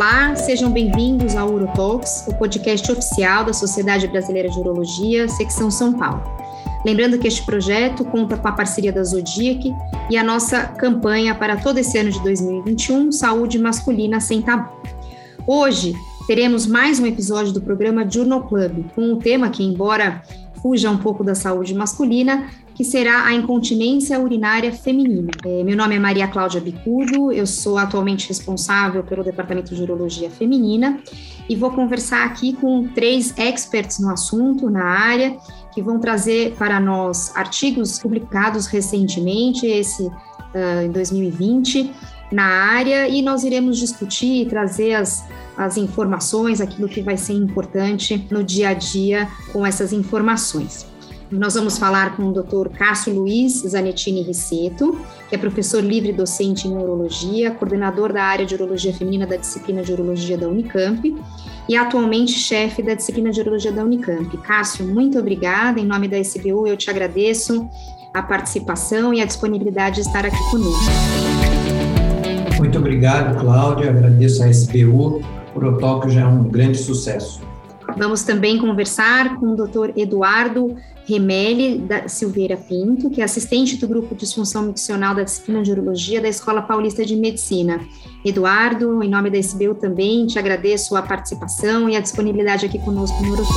Olá, sejam bem-vindos ao Urotalks, o podcast oficial da Sociedade Brasileira de Urologia, secção São Paulo. Lembrando que este projeto conta com a parceria da Zodiac e a nossa campanha para todo esse ano de 2021, Saúde Masculina Sem Tabu. Hoje teremos mais um episódio do programa Journal Club, com o tema que, embora fuja um pouco da saúde masculina, que será a incontinência urinária feminina. É, meu nome é Maria Cláudia Bicudo, eu sou atualmente responsável pelo Departamento de Urologia Feminina e vou conversar aqui com três experts no assunto, na área, que vão trazer para nós artigos publicados recentemente, esse uh, em 2020, na área, e nós iremos discutir e trazer as, as informações, aquilo que vai ser importante no dia a dia com essas informações. Nós vamos falar com o Dr. Cássio Luiz Zanettini Risseto, que é professor livre docente em urologia, coordenador da área de urologia feminina da disciplina de urologia da Unicamp e atualmente chefe da disciplina de urologia da Unicamp. Cássio, muito obrigada. Em nome da SBU, eu te agradeço a participação e a disponibilidade de estar aqui conosco. Muito obrigado, Cláudia. Agradeço a SBU. O Urotóquio já é um grande sucesso. Vamos também conversar com o Dr. Eduardo Remelli da Silveira Pinto, que é assistente do grupo de disfunção miccional da disciplina de urologia da Escola Paulista de Medicina. Eduardo, em nome da SBU também, te agradeço a participação e a disponibilidade aqui conosco no Urotô.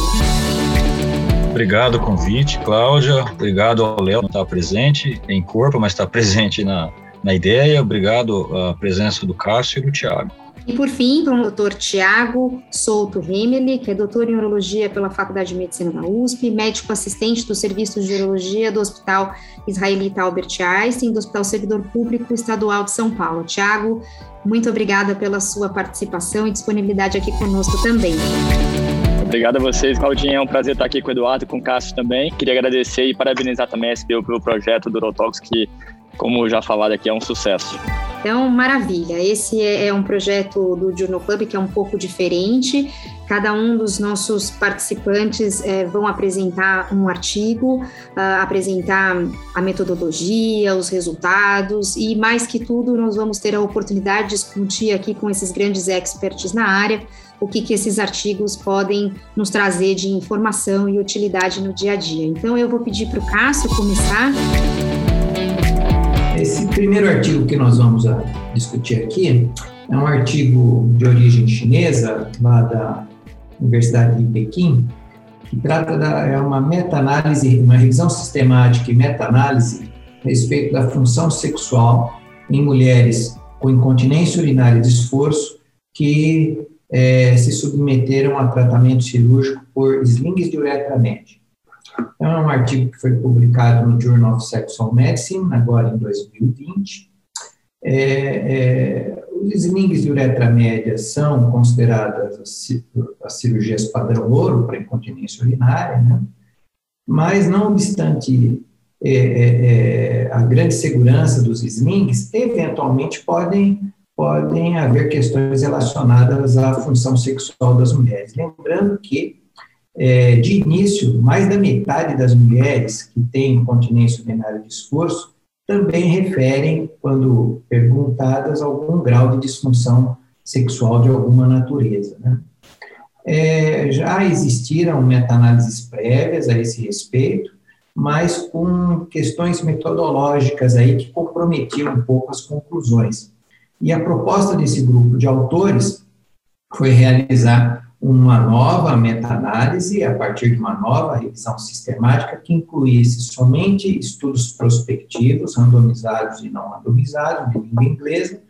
Obrigado o convite, Cláudia. Obrigado ao Léo, não está presente em corpo, mas está presente na, na ideia. Obrigado à presença do Cássio e do Tiago. E por fim, para o doutor Tiago Souto Remeli, que é doutor em urologia pela Faculdade de Medicina da USP, médico assistente dos serviços de urologia do Hospital Israelita Albert Einstein, do Hospital Servidor Público Estadual de São Paulo. Tiago, muito obrigada pela sua participação e disponibilidade aqui conosco também. Obrigado a vocês, Claudinha. É um prazer estar aqui com o Eduardo e com o Cássio também. Queria agradecer e parabenizar também a SBU pelo projeto do Urotox, que, como já falado aqui, é um sucesso. Então, maravilha. Esse é, é um projeto do Journal Club que é um pouco diferente. Cada um dos nossos participantes é, vão apresentar um artigo, uh, apresentar a metodologia, os resultados e, mais que tudo, nós vamos ter a oportunidade de discutir aqui com esses grandes experts na área o que, que esses artigos podem nos trazer de informação e utilidade no dia a dia. Então, eu vou pedir para o Cássio começar. Esse primeiro artigo que nós vamos discutir aqui é um artigo de origem chinesa, lá da Universidade de Pequim, que trata da é uma meta-análise, uma revisão sistemática e meta-análise a respeito da função sexual em mulheres com incontinência urinária de esforço que é, se submeteram a tratamento cirúrgico por slings de uretra média. É um artigo que foi publicado no Journal of Sexual Medicine, agora em 2020. É, é, os slings de uretra média são consideradas as, as cirurgias padrão ouro para incontinência urinária, né? mas, não obstante é, é, é, a grande segurança dos slings, eventualmente podem, podem haver questões relacionadas à função sexual das mulheres. Lembrando que é, de início, mais da metade das mulheres que têm incontinência urinária de esforço também referem, quando perguntadas, algum grau de disfunção sexual de alguma natureza. Né? É, já existiram meta-análises prévias a esse respeito, mas com questões metodológicas aí que comprometiam um pouco as conclusões. E a proposta desse grupo de autores foi realizar uma nova meta-análise a partir de uma nova revisão sistemática que incluísse somente estudos prospectivos, randomizados e não randomizados, de língua inglesa,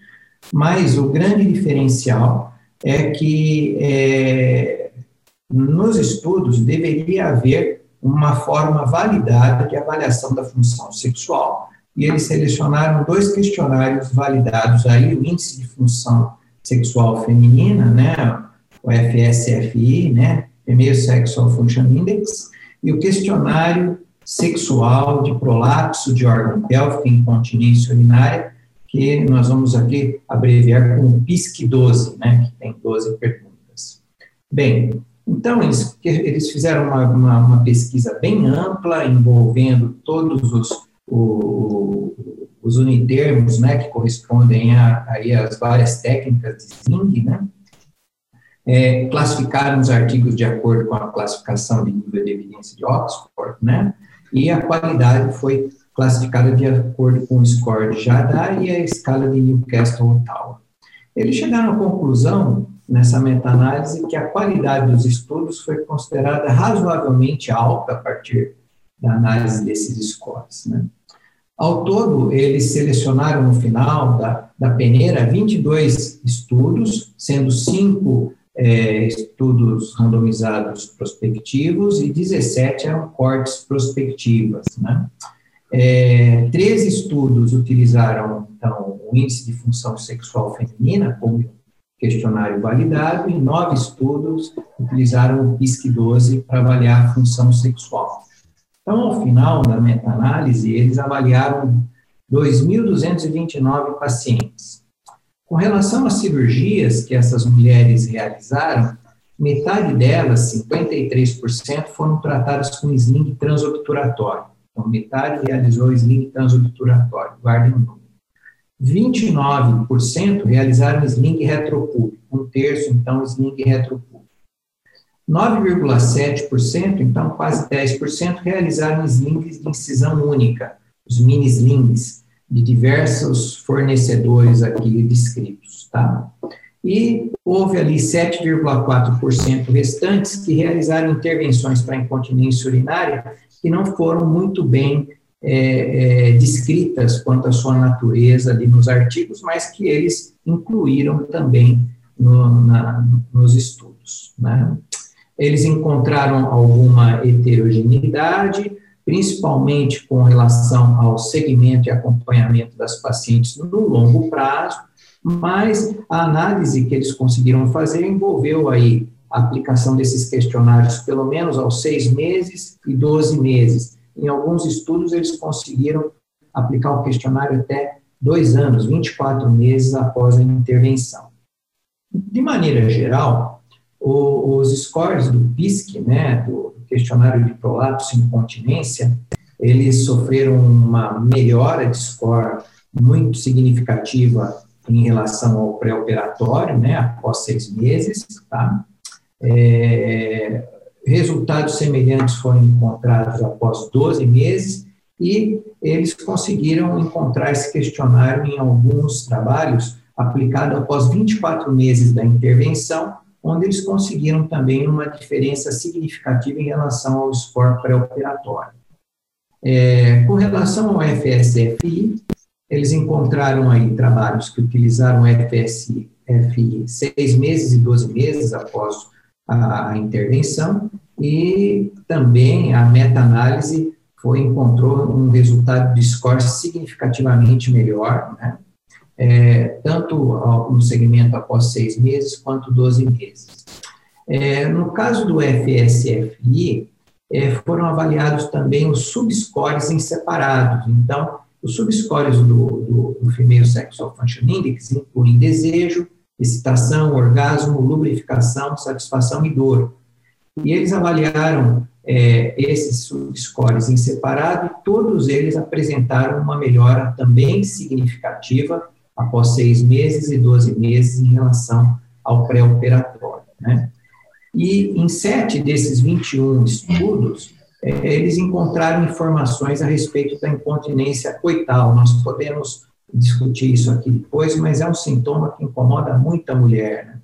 mas o grande diferencial é que é, nos estudos deveria haver uma forma validada de avaliação da função sexual, e eles selecionaram dois questionários validados aí, o índice de função sexual feminina, né, o FSFI, né, Female Sexual Function Index, e o questionário sexual de prolapso de órgão pélvico e incontinência urinária, que nós vamos aqui abreviar como PISC-12, né, que tem 12 perguntas. Bem, então eles, eles fizeram uma, uma, uma pesquisa bem ampla, envolvendo todos os, o, os unitermos, né, que correspondem a, aí às várias técnicas de Zing, né, é, classificaram os artigos de acordo com a classificação de nível de evidência de Oxford, né? E a qualidade foi classificada de acordo com o score de Jardar e a escala de Newcastle-Ottawa. Eles chegaram à conclusão, nessa meta-análise, que a qualidade dos estudos foi considerada razoavelmente alta a partir da análise desses scores. Né? Ao todo, eles selecionaram no final da, da peneira 22 estudos, sendo cinco é, estudos randomizados prospectivos e 17 eram cortes prospectivas. Né? É, três estudos utilizaram, então, o índice de função sexual feminina como questionário validado e nove estudos utilizaram o PISC-12 para avaliar a função sexual. Então, ao final da meta-análise, eles avaliaram 2.229 pacientes. Com relação às cirurgias que essas mulheres realizaram, metade delas, 53%, foram tratadas com sling transobturatório. Então, metade realizou sling transobturatório, guardem o número. 29% realizaram sling retropúbico, um terço, então, sling retropúbico. 9,7%, então quase 10%, realizaram slings de incisão única, os mini slings, de diversos fornecedores aqui descritos, tá? E houve ali 7,4% restantes que realizaram intervenções para incontinência urinária que não foram muito bem é, é, descritas quanto à sua natureza ali nos artigos, mas que eles incluíram também no, na, nos estudos. Né? Eles encontraram alguma heterogeneidade, principalmente com relação ao segmento e acompanhamento das pacientes no longo prazo, mas a análise que eles conseguiram fazer envolveu aí a aplicação desses questionários pelo menos aos seis meses e 12 meses. Em alguns estudos, eles conseguiram aplicar o questionário até dois anos, 24 meses após a intervenção. De maneira geral, os scores do PISC, né, do questionário de prolapso e incontinência, eles sofreram uma melhora de score muito significativa em relação ao pré-operatório, né, após seis meses, tá? É, resultados semelhantes foram encontrados após 12 meses e eles conseguiram encontrar esse questionário em alguns trabalhos aplicado após 24 meses da intervenção, onde eles conseguiram também uma diferença significativa em relação ao score pré-operatório. É, com relação ao FSFI, eles encontraram aí trabalhos que utilizaram FSFI seis meses e 12 meses após a intervenção e também a meta-análise foi encontrou um resultado de score significativamente melhor, né? É, tanto no segmento após seis meses quanto 12 meses. É, no caso do FSFI, é, foram avaliados também os subscores em separados. Então, os subscores do, do, do Female Sexual Function Index incluem desejo, excitação, orgasmo, lubrificação, satisfação e dor. E eles avaliaram é, esses subscores em separado e todos eles apresentaram uma melhora também significativa após seis meses e 12 meses em relação ao pré-operatório. Né? E em sete desses 21 estudos, é, eles encontraram informações a respeito da incontinência coital. Nós podemos discutir isso aqui depois, mas é um sintoma que incomoda muita mulher. Né?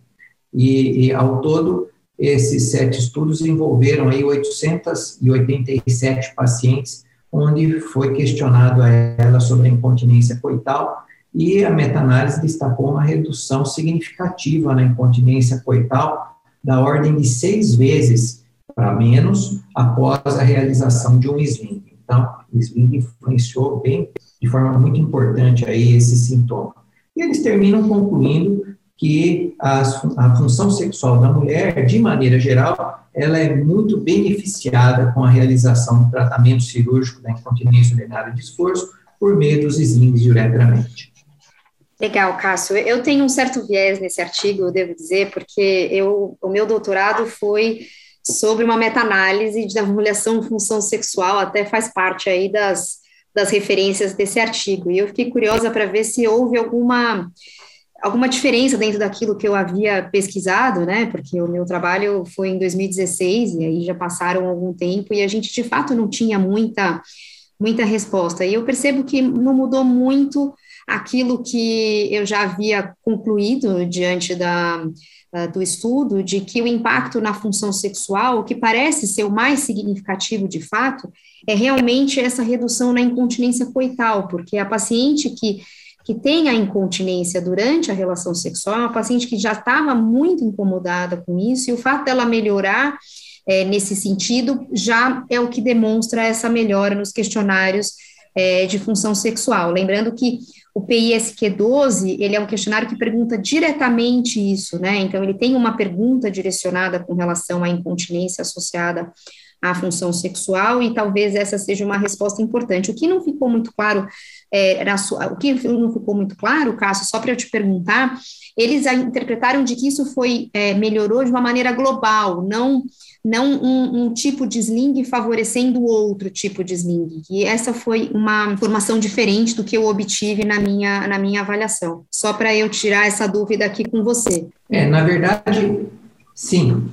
E, e, ao todo, esses sete estudos envolveram aí 887 pacientes, onde foi questionado a ela sobre a incontinência coital, e a meta-análise destacou uma redução significativa na incontinência coital, da ordem de seis vezes para menos após a realização de um sling. Então, o sling influenciou bem de forma muito importante aí esse sintoma. E eles terminam concluindo que a, a função sexual da mulher, de maneira geral, ela é muito beneficiada com a realização do tratamento cirúrgico da incontinência urinária de esforço por meio dos slings de uretramente. Legal, Cássio. Eu tenho um certo viés nesse artigo, eu devo dizer, porque eu, o meu doutorado foi sobre uma meta-análise de avaliação função sexual, até faz parte aí das das referências desse artigo. E eu fiquei curiosa para ver se houve alguma alguma diferença dentro daquilo que eu havia pesquisado, né? Porque o meu trabalho foi em 2016 e aí já passaram algum tempo e a gente de fato não tinha muita muita resposta. E eu percebo que não mudou muito aquilo que eu já havia concluído diante da, do estudo, de que o impacto na função sexual, o que parece ser o mais significativo de fato, é realmente essa redução na incontinência coital, porque a paciente que que tem a incontinência durante a relação sexual, é uma paciente que já estava muito incomodada com isso, e o fato dela melhorar é, nesse sentido já é o que demonstra essa melhora nos questionários é, de função sexual. Lembrando que o PISQ-12, ele é um questionário que pergunta diretamente isso, né? Então, ele tem uma pergunta direcionada com relação à incontinência associada à função sexual, e talvez essa seja uma resposta importante. O que não ficou muito claro é, na sua, o que não ficou muito claro, Cássio, só para eu te perguntar, eles interpretaram de que isso foi é, melhorou de uma maneira global, não não um, um, tipo de sling favorecendo outro tipo de sling. E essa foi uma informação diferente do que eu obtive na minha, na minha avaliação. Só para eu tirar essa dúvida aqui com você. É, na verdade, sim.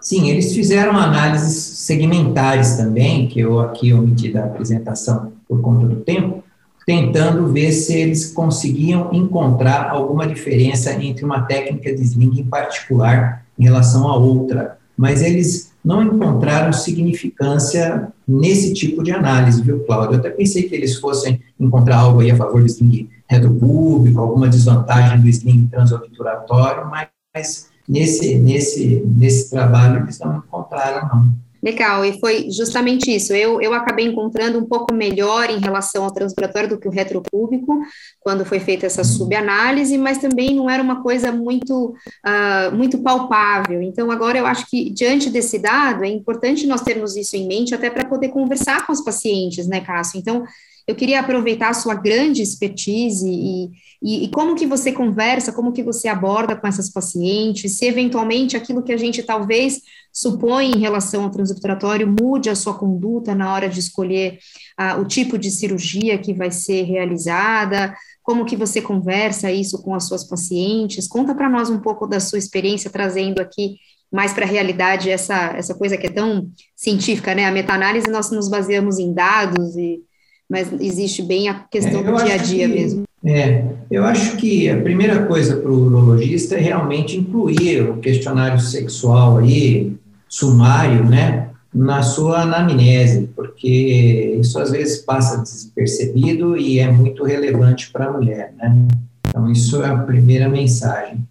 Sim, eles fizeram análises segmentares também, que eu aqui omiti da apresentação por conta do tempo, tentando ver se eles conseguiam encontrar alguma diferença entre uma técnica de sling em particular em relação a outra, mas eles não encontraram significância nesse tipo de análise, viu, Cláudio? Eu até pensei que eles fossem encontrar algo aí a favor do sling retropúblico, alguma desvantagem do sling transobturatório, mas nesse, nesse, nesse trabalho eles não encontraram, não. Legal, e foi justamente isso. Eu, eu acabei encontrando um pouco melhor em relação ao transpiratório do que o retropúbico, quando foi feita essa subanálise, mas também não era uma coisa muito, uh, muito palpável. Então, agora eu acho que, diante desse dado, é importante nós termos isso em mente, até para poder conversar com os pacientes, né, Cássio? Então, eu queria aproveitar a sua grande expertise e, e, e, como que você conversa, como que você aborda com essas pacientes, se eventualmente aquilo que a gente talvez supõe em relação ao transobturatório mude a sua conduta na hora de escolher uh, o tipo de cirurgia que vai ser realizada, como que você conversa isso com as suas pacientes, conta para nós um pouco da sua experiência, trazendo aqui mais para a realidade essa, essa coisa que é tão científica, né, a meta-análise nós nos baseamos em dados e mas existe bem a questão é, do dia a dia que, mesmo. É, eu acho que a primeira coisa para o urologista é realmente incluir o questionário sexual aí, sumário, né, na sua anamnese, porque isso às vezes passa despercebido e é muito relevante para a mulher, né? Então, isso é a primeira mensagem.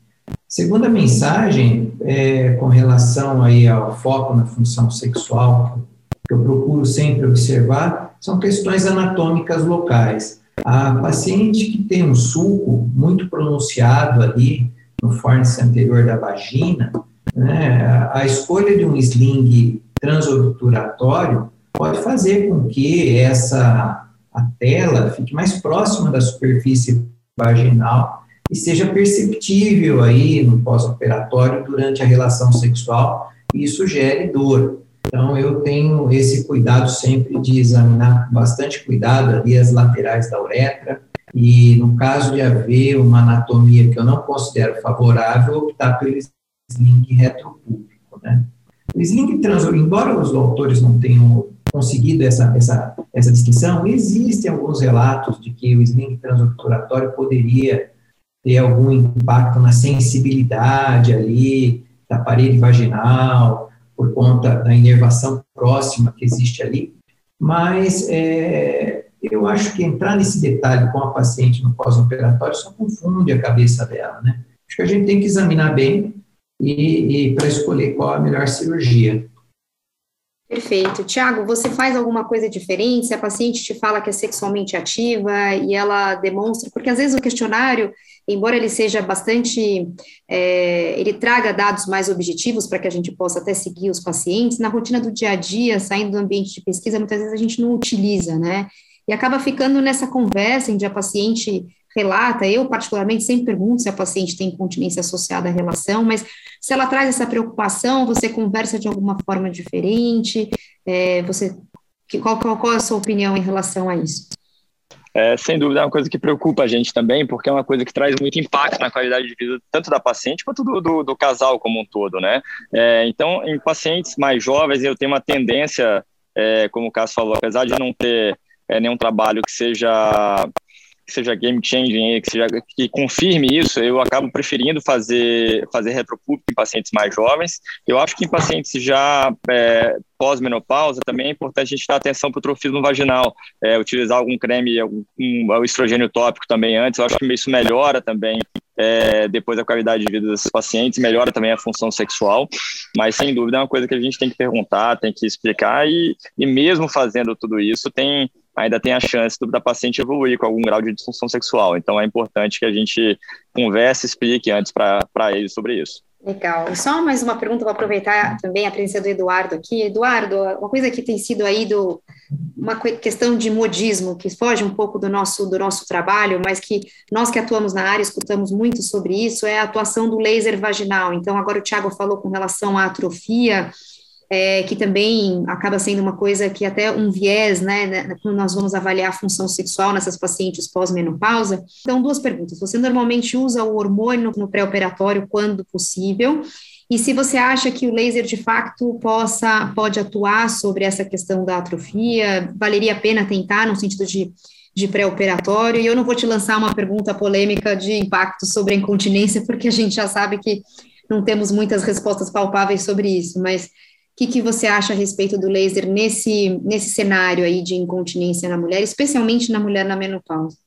Segunda mensagem, é, com relação aí ao foco na função sexual, que eu procuro sempre observar, são questões anatômicas locais. A paciente que tem um sulco muito pronunciado ali no fórnice anterior da vagina, né, a escolha de um sling transobturatório pode fazer com que essa a tela fique mais próxima da superfície vaginal e seja perceptível aí no pós-operatório durante a relação sexual e isso gere dor. Então, eu tenho esse cuidado sempre de examinar bastante cuidado ali as laterais da uretra, e no caso de haver uma anatomia que eu não considero favorável, optar pelo sling retropúblico, né? O sling trans, embora os autores não tenham conseguido essa, essa, essa distinção, existem alguns relatos de que o sling transobturatório poderia ter algum impacto na sensibilidade ali da parede vaginal, por conta da inervação próxima que existe ali, mas é, eu acho que entrar nesse detalhe com a paciente no pós-operatório só confunde a cabeça dela, né? Acho que a gente tem que examinar bem e, e para escolher qual a melhor cirurgia. Perfeito. Tiago, você faz alguma coisa diferente? Se a paciente te fala que é sexualmente ativa e ela demonstra, porque às vezes o questionário, embora ele seja bastante, é, ele traga dados mais objetivos para que a gente possa até seguir os pacientes, na rotina do dia a dia, saindo do ambiente de pesquisa, muitas vezes a gente não utiliza, né? E acaba ficando nessa conversa que a paciente relata, eu particularmente sempre pergunto se a paciente tem incontinência associada à relação, mas se ela traz essa preocupação, você conversa de alguma forma diferente, é, você, qual, qual, qual é a sua opinião em relação a isso? é, sem dúvida é uma coisa que preocupa a gente também, porque é uma coisa que traz muito impacto na qualidade de vida tanto da paciente quanto do, do, do casal como um todo, né? É, então, em pacientes mais jovens, eu tenho uma tendência, é, como o Cássio falou, apesar de não ter é, nenhum trabalho que seja que seja game changing, que, seja, que confirme isso, eu acabo preferindo fazer, fazer retropúblico em pacientes mais jovens. Eu acho que em pacientes já é, pós-menopausa também é importante a gente dar atenção para o trofismo vaginal, é, utilizar algum creme, algum, um, estrogênio tópico também antes, eu acho que isso melhora também é, depois a qualidade de vida desses pacientes, melhora também a função sexual, mas sem dúvida é uma coisa que a gente tem que perguntar, tem que explicar e, e mesmo fazendo tudo isso, tem ainda tem a chance da paciente evoluir com algum grau de disfunção sexual. Então é importante que a gente converse, explique antes para eles sobre isso. Legal. Só mais uma pergunta, vou aproveitar também a presença do Eduardo aqui. Eduardo, uma coisa que tem sido aí do uma questão de modismo que foge um pouco do nosso do nosso trabalho, mas que nós que atuamos na área escutamos muito sobre isso é a atuação do laser vaginal. Então agora o Tiago falou com relação à atrofia é, que também acaba sendo uma coisa que até um viés, né, né, quando nós vamos avaliar a função sexual nessas pacientes pós-menopausa. Então, duas perguntas. Você normalmente usa o hormônio no pré-operatório quando possível? E se você acha que o laser de facto possa, pode atuar sobre essa questão da atrofia, valeria a pena tentar no sentido de, de pré-operatório? E eu não vou te lançar uma pergunta polêmica de impacto sobre a incontinência, porque a gente já sabe que não temos muitas respostas palpáveis sobre isso, mas que, que você acha a respeito do laser nesse, nesse cenário aí de incontinência na mulher, especialmente na mulher na menopausa?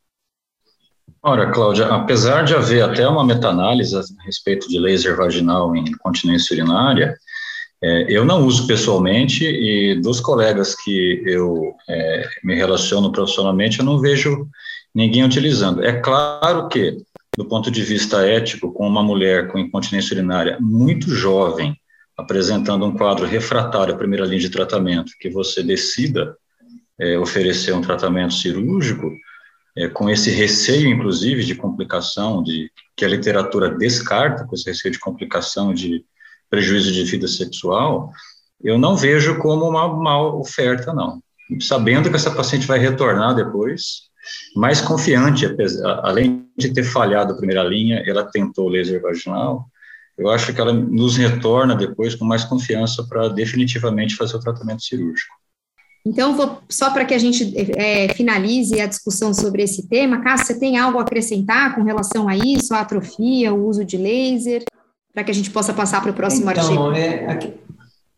Ora, Cláudia, apesar de haver até uma meta-análise a respeito de laser vaginal em incontinência urinária, é, eu não uso pessoalmente e dos colegas que eu é, me relaciono profissionalmente, eu não vejo ninguém utilizando. É claro que, do ponto de vista ético, com uma mulher com incontinência urinária muito jovem, apresentando um quadro refratário à primeira linha de tratamento, que você decida é, oferecer um tratamento cirúrgico, é, com esse receio, inclusive, de complicação, de que a literatura descarta, com esse receio de complicação de prejuízo de vida sexual, eu não vejo como uma mal oferta, não. Sabendo que essa paciente vai retornar depois, mais confiante, além de ter falhado a primeira linha, ela tentou laser vaginal, eu acho que ela nos retorna depois com mais confiança para definitivamente fazer o tratamento cirúrgico. Então, vou, só para que a gente é, finalize a discussão sobre esse tema, Cássio, você tem algo a acrescentar com relação a isso, a atrofia, o uso de laser, para que a gente possa passar para o próximo então, artigo? É, a,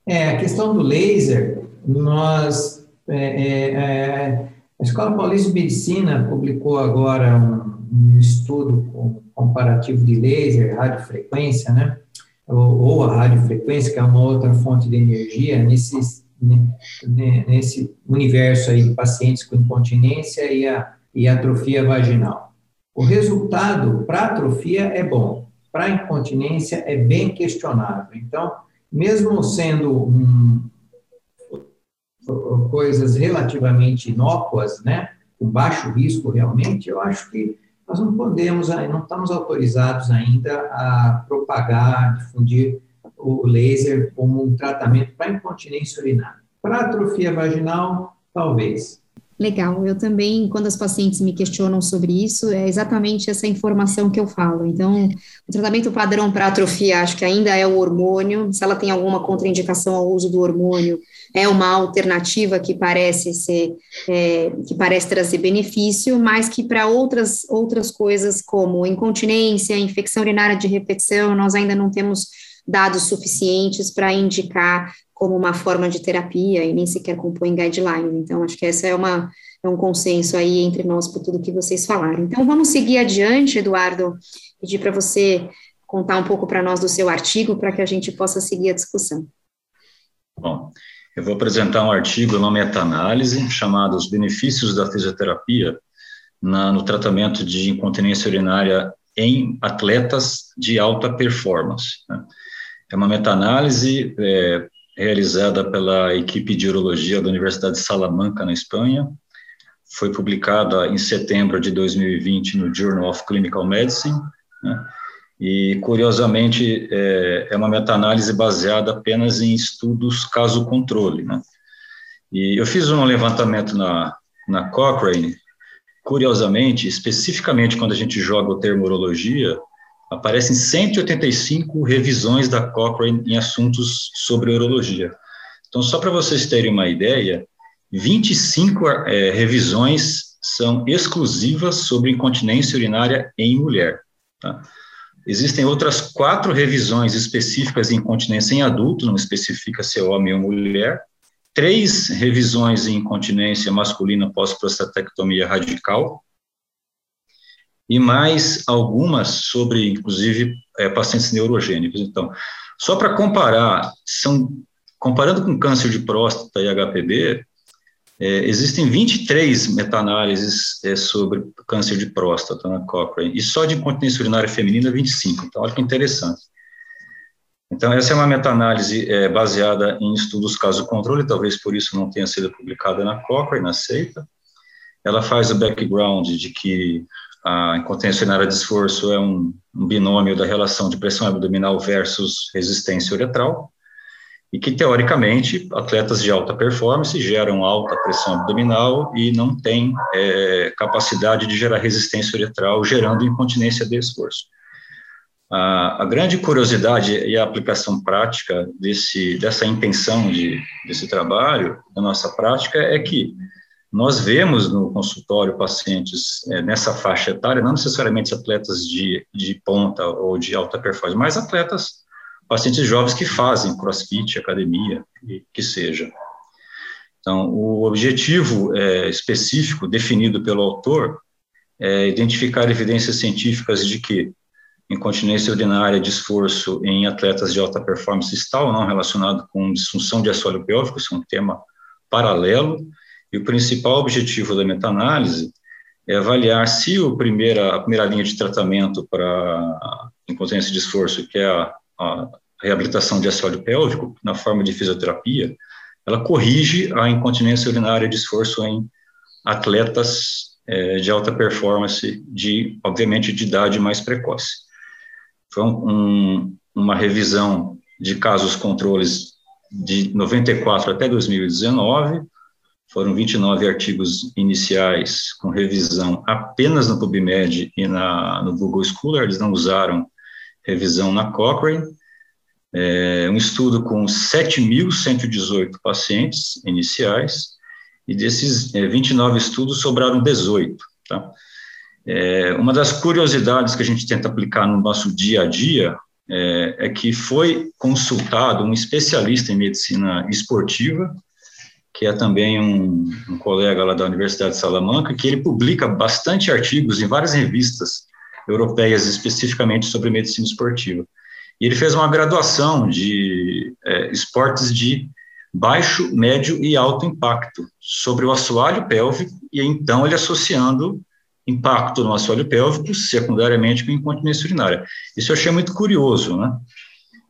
é, a questão do laser, nós, é, é, é a Escola Paulista de Medicina publicou agora um, um estudo com comparativo de laser, radiofrequência, né? Ou, a radiofrequência, que é uma outra fonte de energia, nesse, nesse universo aí de pacientes com incontinência e, a, e atrofia vaginal. O resultado para atrofia é bom, para incontinência é bem questionável. Então, mesmo sendo um, coisas relativamente inócuas, né, com baixo risco realmente, eu acho que nós não podemos, não estamos autorizados ainda a propagar, difundir o laser como um tratamento para incontinência urinária. Para atrofia vaginal, talvez. Legal, eu também, quando as pacientes me questionam sobre isso, é exatamente essa informação que eu falo. Então, o tratamento padrão para atrofia, acho que ainda é o hormônio. Se ela tem alguma contraindicação ao uso do hormônio, é uma alternativa que parece ser, é, que parece trazer benefício, mas que para outras, outras coisas como incontinência, infecção urinária de repetição, nós ainda não temos dados suficientes para indicar como uma forma de terapia e nem sequer compõe guidelines. Então, acho que essa é uma é um consenso aí entre nós por tudo que vocês falaram. Então, vamos seguir adiante, Eduardo, pedir para você contar um pouco para nós do seu artigo para que a gente possa seguir a discussão. Bom, eu vou apresentar um artigo numa meta-análise chamado Os Benefícios da Fisioterapia na, no tratamento de incontinência urinária em atletas de alta performance. Né? É uma meta-análise é, realizada pela equipe de urologia da Universidade de Salamanca, na Espanha. Foi publicada em setembro de 2020 no Journal of Clinical Medicine. Né? E, curiosamente, é, é uma meta-análise baseada apenas em estudos caso-controle. Né? E eu fiz um levantamento na, na Cochrane curiosamente, especificamente quando a gente joga o termo urologia, aparecem 185 revisões da Cochrane em assuntos sobre urologia. Então, só para vocês terem uma ideia, 25 é, revisões são exclusivas sobre incontinência urinária em mulher. Tá? Existem outras quatro revisões específicas em incontinência em adulto, não especifica se é homem ou mulher, três revisões em incontinência masculina pós-prostatectomia radical, e mais algumas sobre, inclusive, é, pacientes neurogênicos. Então, só para comparar, são, comparando com câncer de próstata e HPV, é, existem 23 meta-análises é, sobre câncer de próstata na Cochrane, e só de incontinência urinária feminina, 25. Então, olha que interessante. Então, essa é uma meta-análise é, baseada em estudos caso-controle, talvez por isso não tenha sido publicada na Cochrane, aceita. Ela faz o background de que a incontinência urinária de esforço é um, um binômio da relação de pressão abdominal versus resistência uretral, e que, teoricamente, atletas de alta performance geram alta pressão abdominal e não têm é, capacidade de gerar resistência uretral, gerando incontinência de esforço. A, a, grande curiosidade e a aplicação prática desse, dessa intenção de, desse trabalho, da nossa prática, é que nós vemos no consultório pacientes é, nessa faixa etária, não necessariamente atletas de, de ponta ou de alta performance, mas atletas, pacientes jovens que fazem crossfit, academia, que seja. Então, o objetivo é, específico definido pelo autor é identificar evidências científicas de que incontinência urinária de esforço em atletas de alta performance está ou não relacionado com disfunção de assoalho pélvico, isso é um tema paralelo, e o principal objetivo da meta-análise é avaliar se o primeira, a primeira linha de tratamento para incontinência de esforço, que é a, a reabilitação de assoalho pélvico, na forma de fisioterapia, ela corrige a incontinência urinária de esforço em atletas é, de alta performance, de, obviamente, de idade mais precoce. Foi um, uma revisão de casos controles de 94 até 2019, foram 29 artigos iniciais com revisão apenas no PubMed e na, no Google Scholar, eles não usaram revisão na Cochrane. É, um estudo com 7.118 pacientes iniciais, e desses é, 29 estudos sobraram 18. Tá? É, uma das curiosidades que a gente tenta aplicar no nosso dia a dia é, é que foi consultado um especialista em medicina esportiva, que é também um, um, colega lá da Universidade de Salamanca, que ele publica bastante artigos em várias revistas europeias, especificamente sobre medicina esportiva. E ele fez uma graduação de é, esportes de baixo, médio e alto impacto sobre o assoalho pélvico, e então ele associando impacto no assoalho pélvico, secundariamente com incontinência urinária. Isso eu achei muito curioso, né?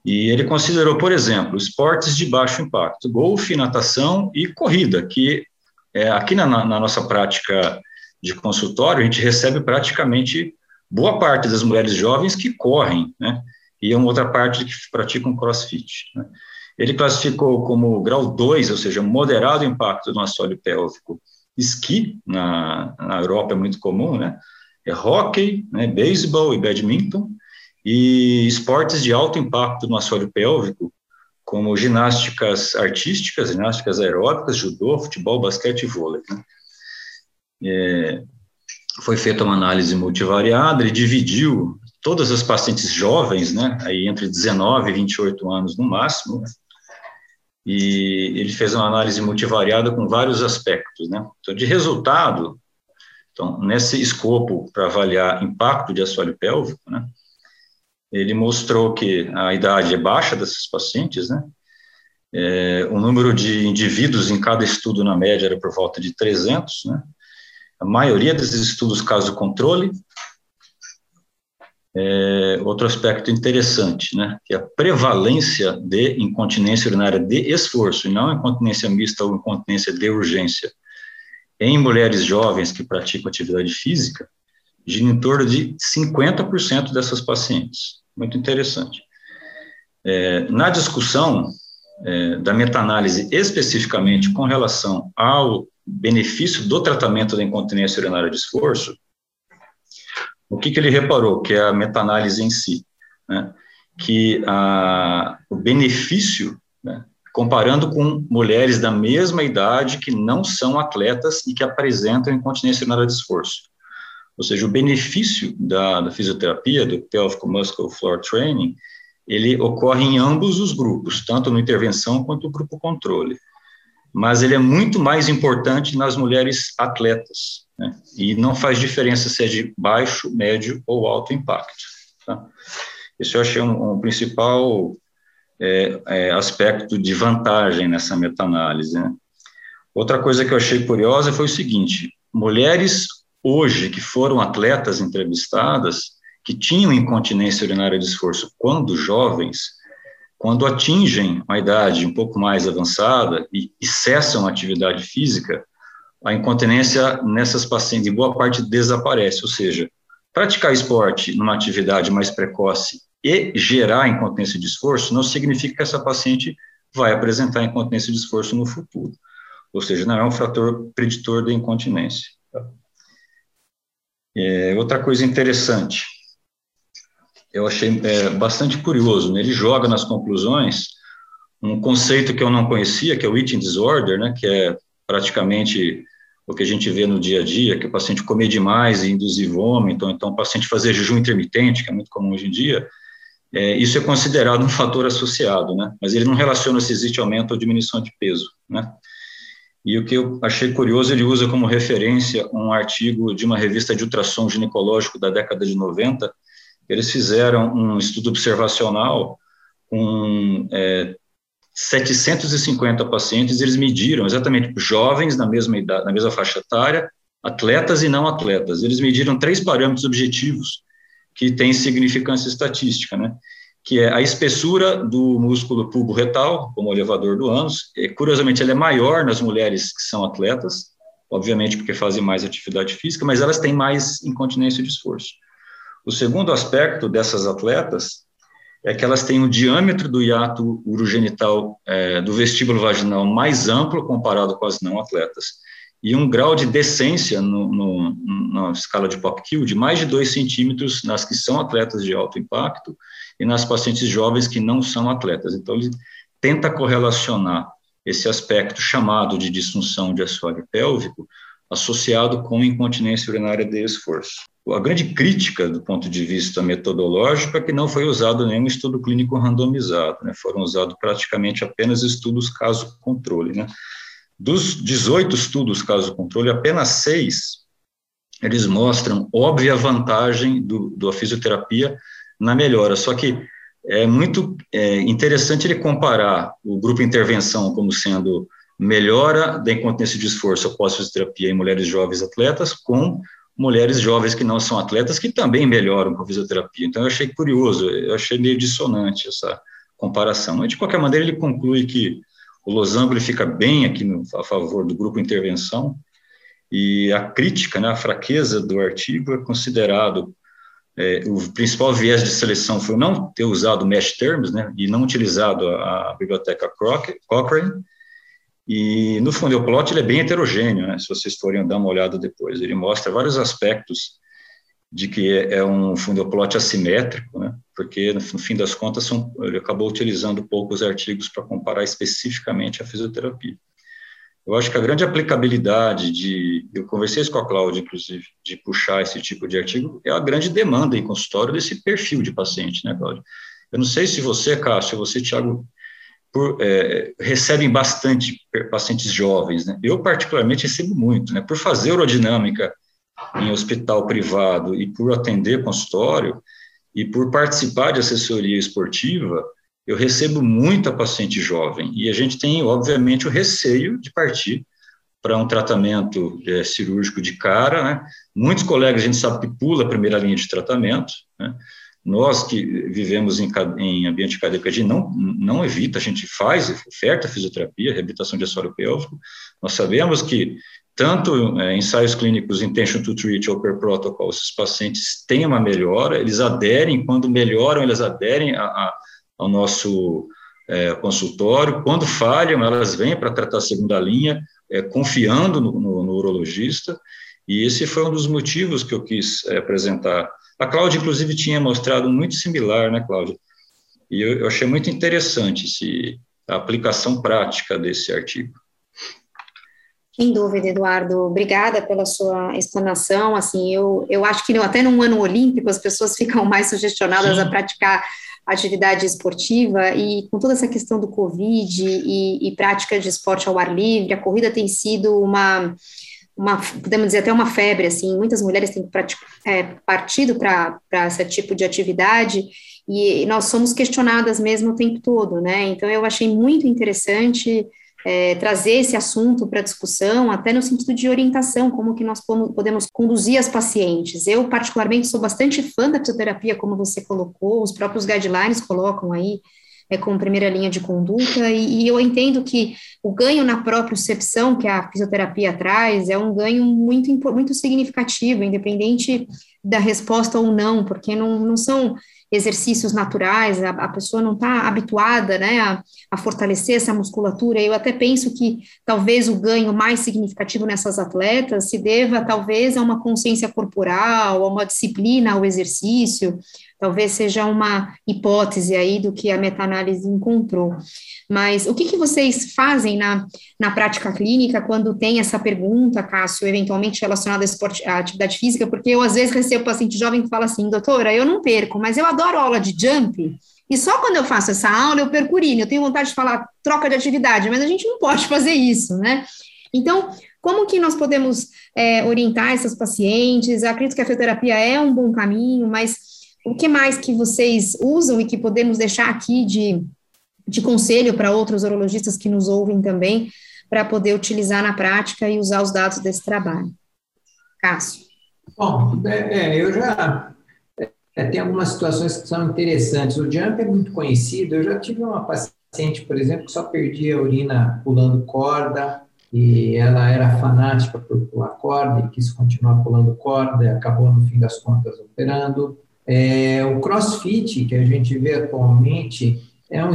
E ele considerou, por exemplo, esportes de baixo impacto, golfe, natação e corrida, que é, aqui na, na, nossa prática de consultório, a gente recebe praticamente boa parte das mulheres jovens que correm, né? E uma outra parte que praticam crossfit. Né? Ele classificou como grau 2, ou seja, moderado impacto no assoalho pélvico, esqui, na, na Europa é muito comum, né? É hockey, né, beisebol e badminton, e esportes de alto impacto no assoalho pélvico, como ginásticas artísticas, ginásticas aeróbicas, judô, futebol, basquete e vôlei. Né? É, foi feita uma análise multivariada, ele dividiu todas as pacientes jovens, né, aí entre 19 e 28 anos no máximo, né? e ele fez uma análise multivariada com vários aspectos, né? Então, de resultado, então, nesse escopo para avaliar impacto de assoalho pélvico, né, ele mostrou que a idade é baixa desses pacientes, né? É, o número de indivíduos em cada estudo, na média, era por volta de 300, né? A maioria desses estudos, caso controle. É, outro aspecto interessante, né? Que é a prevalência de incontinência urinária de esforço, e não incontinência mista ou incontinência de urgência, em mulheres jovens que praticam atividade física, gira em torno de 50% dessas pacientes muito interessante. É, na discussão é, da meta-análise especificamente com relação ao benefício do tratamento da incontinência urinária de esforço, o que, que ele reparou? Que é a meta-análise em si, né? que a, o benefício, né, comparando com mulheres da mesma idade que não são atletas e que apresentam incontinência urinária de esforço. Ou seja, o benefício da, da fisioterapia, do pelvic muscle floor training, ele ocorre em ambos os grupos, tanto no intervenção quanto no grupo controle. Mas ele é muito mais importante nas mulheres atletas, né? e não faz diferença se é de baixo, médio ou alto impacto. Tá? Esse eu achei um, um principal é, é, aspecto de vantagem nessa meta-análise. Né? Outra coisa que eu achei curiosa foi o seguinte: mulheres hoje que foram atletas entrevistadas, que tinham incontinência urinária de esforço quando jovens, quando atingem uma idade um pouco mais avançada e, e cessam a atividade física, a incontinência nessas pacientes, em boa parte, desaparece. Ou seja, praticar esporte numa atividade mais precoce e gerar incontinência de esforço não significa que essa paciente vai apresentar incontinência de esforço no futuro. Ou seja, não é um fator preditor da incontinência. É, outra coisa interessante, eu achei é, bastante curioso, né? ele joga nas conclusões um conceito que eu não conhecia, que é o eating disorder, né? que é praticamente o que a gente vê no dia a dia, que o paciente comer demais e induzir vômito, então o paciente fazer jejum intermitente, que é muito comum hoje em dia, é, isso é considerado um fator associado, né? Mas ele não relaciona se existe aumento ou diminuição de peso, né? E o que eu achei curioso, ele usa como referência um artigo de uma revista de ultrassom ginecológico da década de 90. Eles fizeram um estudo observacional com é, 750 pacientes, eles mediram exatamente jovens na mesma idade, na mesma faixa etária, atletas e não atletas. Eles mediram três parâmetros objetivos que têm significância estatística, né? que é a espessura do músculo pulbo retal, como elevador do ânus. E, curiosamente, ele é maior nas mulheres que são atletas, obviamente porque fazem mais atividade física, mas elas têm mais incontinência de esforço. O segundo aspecto dessas atletas é que elas têm o diâmetro do hiato urogenital é, do vestíbulo vaginal mais amplo comparado com as não atletas e um grau de decência no, no, na escala de Popkill de mais de 2 centímetros nas que são atletas de alto impacto e nas pacientes jovens que não são atletas. Então, ele tenta correlacionar esse aspecto chamado de disfunção de assoalho pélvico associado com incontinência urinária de esforço. A grande crítica do ponto de vista metodológico é que não foi usado nenhum estudo clínico randomizado, né? foram usados praticamente apenas estudos caso-controle. Né? Dos 18 estudos caso-controle, apenas seis eles mostram óbvia vantagem do, da fisioterapia na melhora, só que é muito é, interessante ele comparar o grupo intervenção como sendo melhora da incontinência de esforço após fisioterapia em mulheres jovens atletas com mulheres jovens que não são atletas que também melhoram com a fisioterapia. Então, eu achei curioso, eu achei meio dissonante essa comparação. Mas, de qualquer maneira, ele conclui que o losango ele fica bem aqui no, a favor do grupo intervenção, e a crítica, né, a fraqueza do artigo é considerado é, o principal viés de seleção foi não ter usado mesh terms, né, e não utilizado a, a biblioteca Cochrane, e no fundo o plot ele é bem heterogêneo, né? Se vocês forem dar uma olhada depois, ele mostra vários aspectos de que é, é um fundoplot assimétrico, né? Porque no fim das contas são, ele acabou utilizando poucos artigos para comparar especificamente a fisioterapia. Eu acho que a grande aplicabilidade de, eu conversei com a Cláudia, inclusive, de puxar esse tipo de artigo, é a grande demanda em consultório desse perfil de paciente, né, Cláudia? Eu não sei se você, Cássio, você, Tiago, por, é, recebem bastante pacientes jovens. Né? Eu, particularmente, recebo muito. Né? Por fazer urodinâmica em hospital privado e por atender consultório e por participar de assessoria esportiva, eu recebo muita paciente jovem. E a gente tem, obviamente, o receio de partir para um tratamento é, cirúrgico de cara. Né? Muitos colegas, a gente sabe que pula a primeira linha de tratamento, né? Nós que vivemos em, em ambiente acadêmico, a gente não, não evita, a gente faz, oferta fisioterapia, reabilitação de assoalho pélvico. Nós sabemos que tanto é, ensaios clínicos intention to treat ou per protocol, esses pacientes têm uma melhora, eles aderem, quando melhoram, eles aderem a, a, ao nosso é, consultório, quando falham, elas vêm para tratar a segunda linha, é, confiando no, no, no, urologista, e esse foi um dos motivos que eu quis é, apresentar. A Cláudia, inclusive, tinha mostrado muito similar, né, Cláudia? E eu, eu achei muito interessante esse, a aplicação prática desse artigo. Sem dúvida, Eduardo. Obrigada pela sua explanação. Assim, eu, eu acho que até num ano olímpico as pessoas ficam mais sugestionadas Sim. a praticar atividade esportiva e com toda essa questão do Covid e, e prática de esporte ao ar livre, a corrida tem sido uma, uma podemos dizer até uma febre, assim, muitas mulheres têm é, partido para esse tipo de atividade e nós somos questionadas mesmo o tempo todo, né? Então eu achei muito interessante é, trazer esse assunto para discussão, até no sentido de orientação, como que nós podemos conduzir as pacientes. Eu, particularmente, sou bastante fã da fisioterapia, como você colocou, os próprios guidelines colocam aí é, como primeira linha de conduta, e, e, eu entendo que o ganho na própria percepção que a fisioterapia traz é um ganho muito, muito significativo, independente da resposta ou não, porque não, não são exercícios naturais, a, a pessoa não está habituada né, a, a, fortalecer essa musculatura. Eu até penso que talvez o ganho mais significativo nessas atletas se deva, talvez, a uma consciência corporal, a uma disciplina ao exercício, talvez seja uma hipótese aí do que a meta-análise encontrou. Mas o que, que vocês fazem na, na prática clínica quando tem essa pergunta, Cássio, eventualmente relacionada esporte, à atividade física? Porque eu, às vezes, recebo paciente jovem que fala assim, doutora, eu não perco, mas eu adoro aula de jump, e só quando eu faço essa aula eu perco urina. Eu tenho vontade de falar troca de atividade, mas a gente não pode fazer isso, né? Então, como que nós podemos é, orientar essas pacientes? Eu acredito que a fisioterapia é um bom caminho, mas o que mais que vocês usam e que podemos deixar aqui de, de conselho para outros urologistas que nos ouvem também, para poder utilizar na prática e usar os dados desse trabalho? Cássio. Bom, é, é eu já é, tem algumas situações que são interessantes. O jump é muito conhecido. Eu já tive uma paciente, por exemplo, que só perdia a urina pulando corda, e ela era fanática por pular corda e quis continuar pulando corda, e acabou, no fim das contas, operando. É, o crossfit, que a gente vê atualmente, é, um,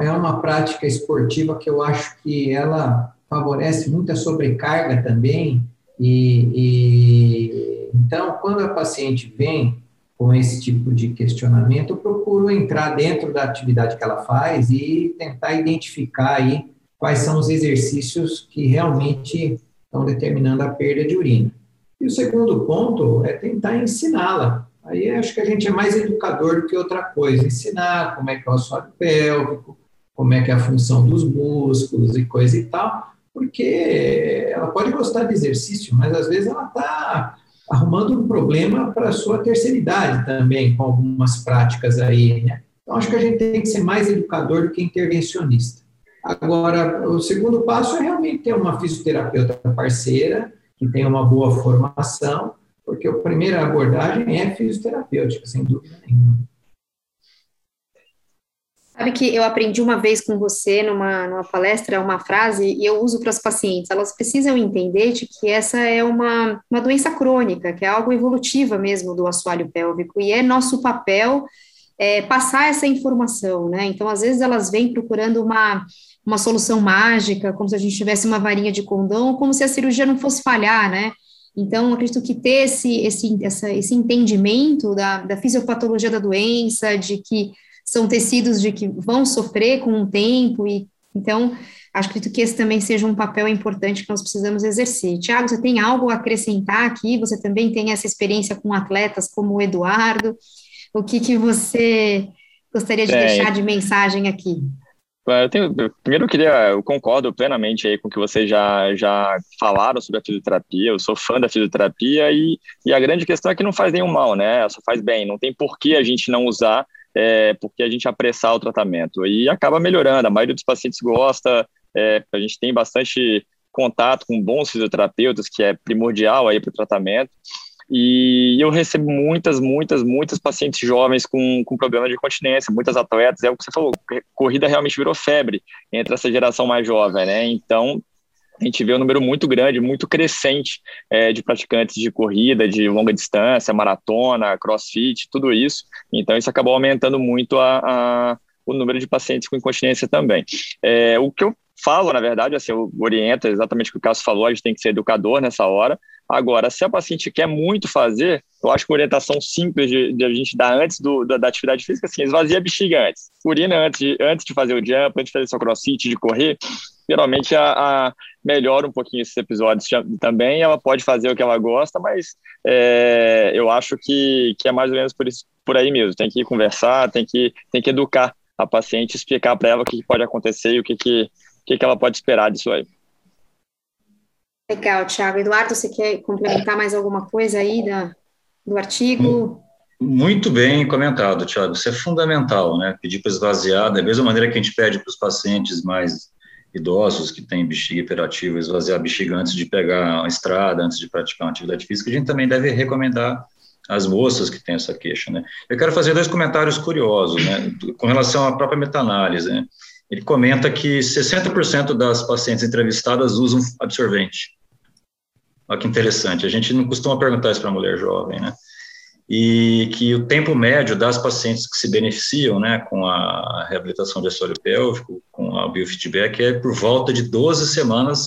é uma prática esportiva que eu acho que ela favorece muita sobrecarga também. E, e, então, quando a paciente vem com esse tipo de questionamento, eu procuro entrar dentro da atividade que ela faz e tentar identificar aí quais são os exercícios que realmente estão determinando a perda de urina. E o segundo ponto é tentar ensiná-la Aí acho que a gente é mais educador do que outra coisa, ensinar como é que é o assoalho pélvico, como é que é a função dos músculos e coisa e tal, porque ela pode gostar de exercício, mas às vezes ela está arrumando um problema para a sua terceira idade também, com algumas práticas aí, né? Então, acho que a gente tem que ser mais educador do que intervencionista. Agora, o segundo passo é realmente ter uma fisioterapeuta parceira, que tenha uma boa formação, porque a primeira abordagem é fisioterapêutica, sem dúvida nenhuma. Sabe que eu aprendi uma vez com você numa, numa palestra uma frase e eu uso para as pacientes. Elas precisam entender de que essa é uma, uma doença crônica, que é algo evolutiva mesmo do assoalho pélvico e é nosso papel é, passar essa informação, né? Então, às vezes elas vêm procurando uma, uma solução mágica, como se a gente tivesse uma varinha de condão, como se a cirurgia não fosse falhar, né? Então, acredito que ter esse, esse, essa, esse entendimento da, da fisiopatologia da doença, de que são tecidos de que vão sofrer com o tempo, e então, acredito que esse também seja um papel importante que nós precisamos exercer. Tiago, você tem algo a acrescentar aqui? Você também tem essa experiência com atletas como o Eduardo. O que, que você gostaria de é, deixar de mensagem aqui? É, eu tenho, primeiro eu queria, eu concordo plenamente aí com o que vocês já, já falaram sobre a fisioterapia, eu sou fã da fisioterapia e, e a grande questão é que não faz nenhum mal, né, só faz bem, não tem por que a gente não usar, é, porque a gente apressar o tratamento. E acaba melhorando, a maioria dos pacientes gosta, é, a gente tem bastante contato com bons fisioterapeutas, que é primordial aí para o tratamento, e eu recebo muitas, muitas, muitas pacientes jovens com, com problema de continência, muitas atletas, é o que você falou, corrida realmente virou febre entre essa geração mais jovem, né? Então, a gente vê um número muito grande, muito crescente é, de praticantes de corrida, de longa distância, maratona, crossfit, tudo isso. Então, isso acabou aumentando muito a, a o número de pacientes com incontinência também. É, o que eu falo, na verdade, assim, eu oriento exatamente o que o Cássio falou, a gente tem que ser educador nessa hora. Agora, se a paciente quer muito fazer, eu acho que uma orientação simples de, de a gente dar antes do, da, da, atividade física, assim, esvazia a bexiga antes. Urina antes de, antes de fazer o jump, antes de fazer seu crossfit, de correr, geralmente a, a melhora um pouquinho esses episódios também. Ela pode fazer o que ela gosta, mas é, eu acho que, que é mais ou menos por, isso, por aí mesmo. Tem que conversar, tem que, tem que educar a paciente, explicar para ela o que pode acontecer e o que, que, que, que ela pode esperar disso aí. Legal, Thiago. Eduardo, você quer complementar mais alguma coisa aí da, do artigo? Muito bem comentado, Thiago. Isso é fundamental, né? Pedir para esvaziar, da mesma maneira que a gente pede para os pacientes mais idosos que têm bexiga hiperativa esvaziar a bexiga antes de pegar a estrada, antes de praticar uma atividade física, a gente também deve recomendar às moças que têm essa queixa, né? Eu quero fazer dois comentários curiosos, né? Com relação à própria meta-análise, né? Ele comenta que 60% das pacientes entrevistadas usam absorvente. Olha que interessante, a gente não costuma perguntar isso para mulher jovem, né? E que o tempo médio das pacientes que se beneficiam, né, com a reabilitação de assoalho pélvico, com a biofeedback, é por volta de 12 semanas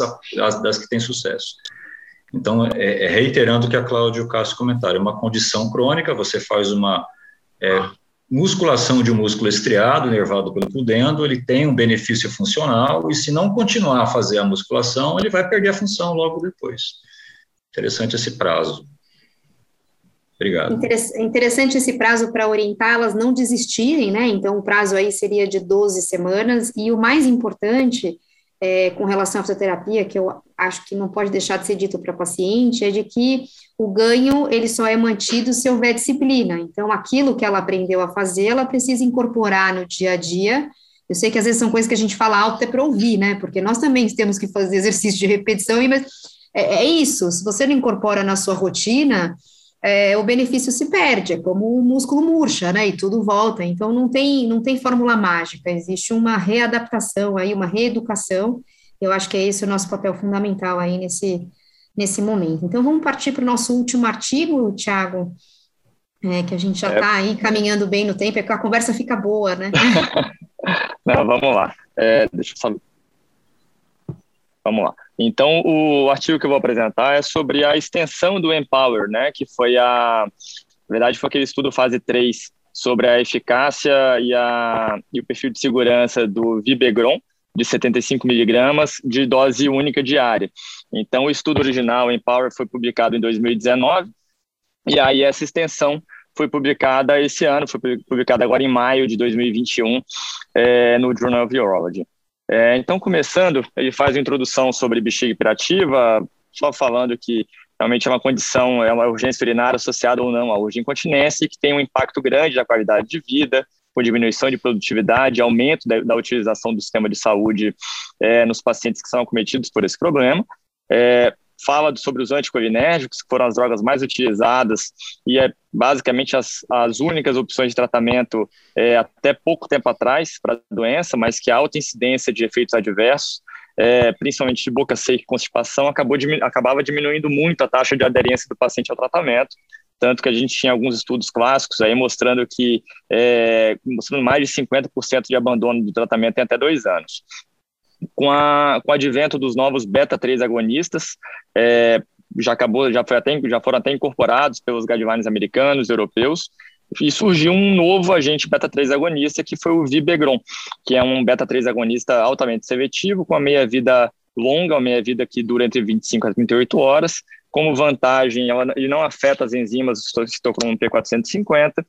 das que têm sucesso. Então, é, é reiterando o que a Cláudia e o Cássio comentaram, é uma condição crônica, você faz uma é, musculação de um músculo estriado, nervado pelo pudendo, ele tem um benefício funcional, e se não continuar a fazer a musculação, ele vai perder a função logo depois. Interessante esse prazo. Obrigado. Interessante esse prazo para orientá-las não desistirem, né? Então, o prazo aí seria de 12 semanas, e o mais importante, é, com relação à fisioterapia, que eu acho que não pode deixar de ser dito para paciente, é de que o ganho ele só é mantido se houver disciplina. Então, aquilo que ela aprendeu a fazer, ela precisa incorporar no dia a dia. Eu sei que às vezes são coisas que a gente fala alto até para ouvir, né? Porque nós também temos que fazer exercício de repetição, mas é, é isso. Se você não incorpora na sua rotina, é, o benefício se perde, é como o músculo murcha, né? E tudo volta. Então não tem não tem fórmula mágica. Existe uma readaptação aí, uma reeducação. Eu acho que é esse o nosso papel fundamental aí nesse nesse momento. Então, vamos partir para o nosso último artigo, Tiago, é, que a gente já está é. aí caminhando bem no tempo, é que a conversa fica boa, né? Não, vamos lá. É, deixa eu só... Vamos lá. Então, o artigo que eu vou apresentar é sobre a extensão do Empower, né? Que foi a... Na verdade, foi aquele estudo fase 3 sobre a eficácia e, a, e o perfil de segurança do Vibegron, de 75 miligramas de dose única diária. Então, o estudo original, Empower, foi publicado em 2019, e aí essa extensão foi publicada esse ano, foi publicada agora em maio de 2021, é, no Journal of Urology. É, então, começando, ele faz a introdução sobre bexiga hiperativa, só falando que realmente é uma condição, é uma urgência urinária associada ou não à urgência incontinência que tem um impacto grande na qualidade de vida, com diminuição de produtividade, aumento da, da utilização do sistema de saúde é, nos pacientes que são acometidos por esse problema. É, fala sobre os anticolinérgicos, que foram as drogas mais utilizadas e é basicamente as, as únicas opções de tratamento é, até pouco tempo atrás para a doença, mas que a alta incidência de efeitos adversos, é, principalmente de boca seca e constipação, acabou acabava diminuindo muito a taxa de aderência do paciente ao tratamento tanto que a gente tinha alguns estudos clássicos aí mostrando que é, mostrando mais de 50% de abandono do tratamento em até dois anos. Com, a, com o advento dos novos beta-3 agonistas, é, já acabou, já, foi até, já foram até incorporados pelos guidelines americanos, europeus, e surgiu um novo agente beta-3 agonista, que foi o Vibegron, que é um beta-3 agonista altamente seletivo, com a meia-vida longa, uma meia-vida que dura entre 25 a 38 horas, como vantagem, ela, ele não afeta as enzimas do citocromo P450,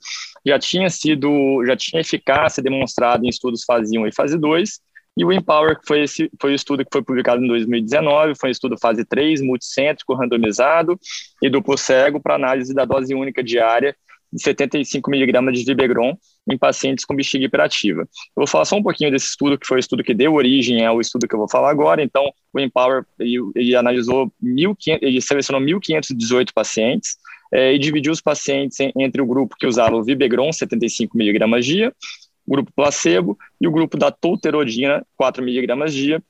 já tinha sido, já tinha eficácia demonstrada em estudos fase 1 e fase 2, e o Empower foi, esse, foi o estudo que foi publicado em 2019, foi um estudo fase 3, multicêntrico, randomizado e duplo cego para análise da dose única diária de 75 miligramas de Vibegron em pacientes com bexiga hiperativa. Eu vou falar só um pouquinho desse estudo, que foi o estudo que deu origem ao estudo que eu vou falar agora. Então, o Empower, ele, ele analisou, 1.500, ele selecionou 1.518 pacientes é, e dividiu os pacientes em, entre o grupo que usava o Vibegron, 75 miligramas dia, grupo placebo e o grupo da tolterodina, 4 miligramas dia,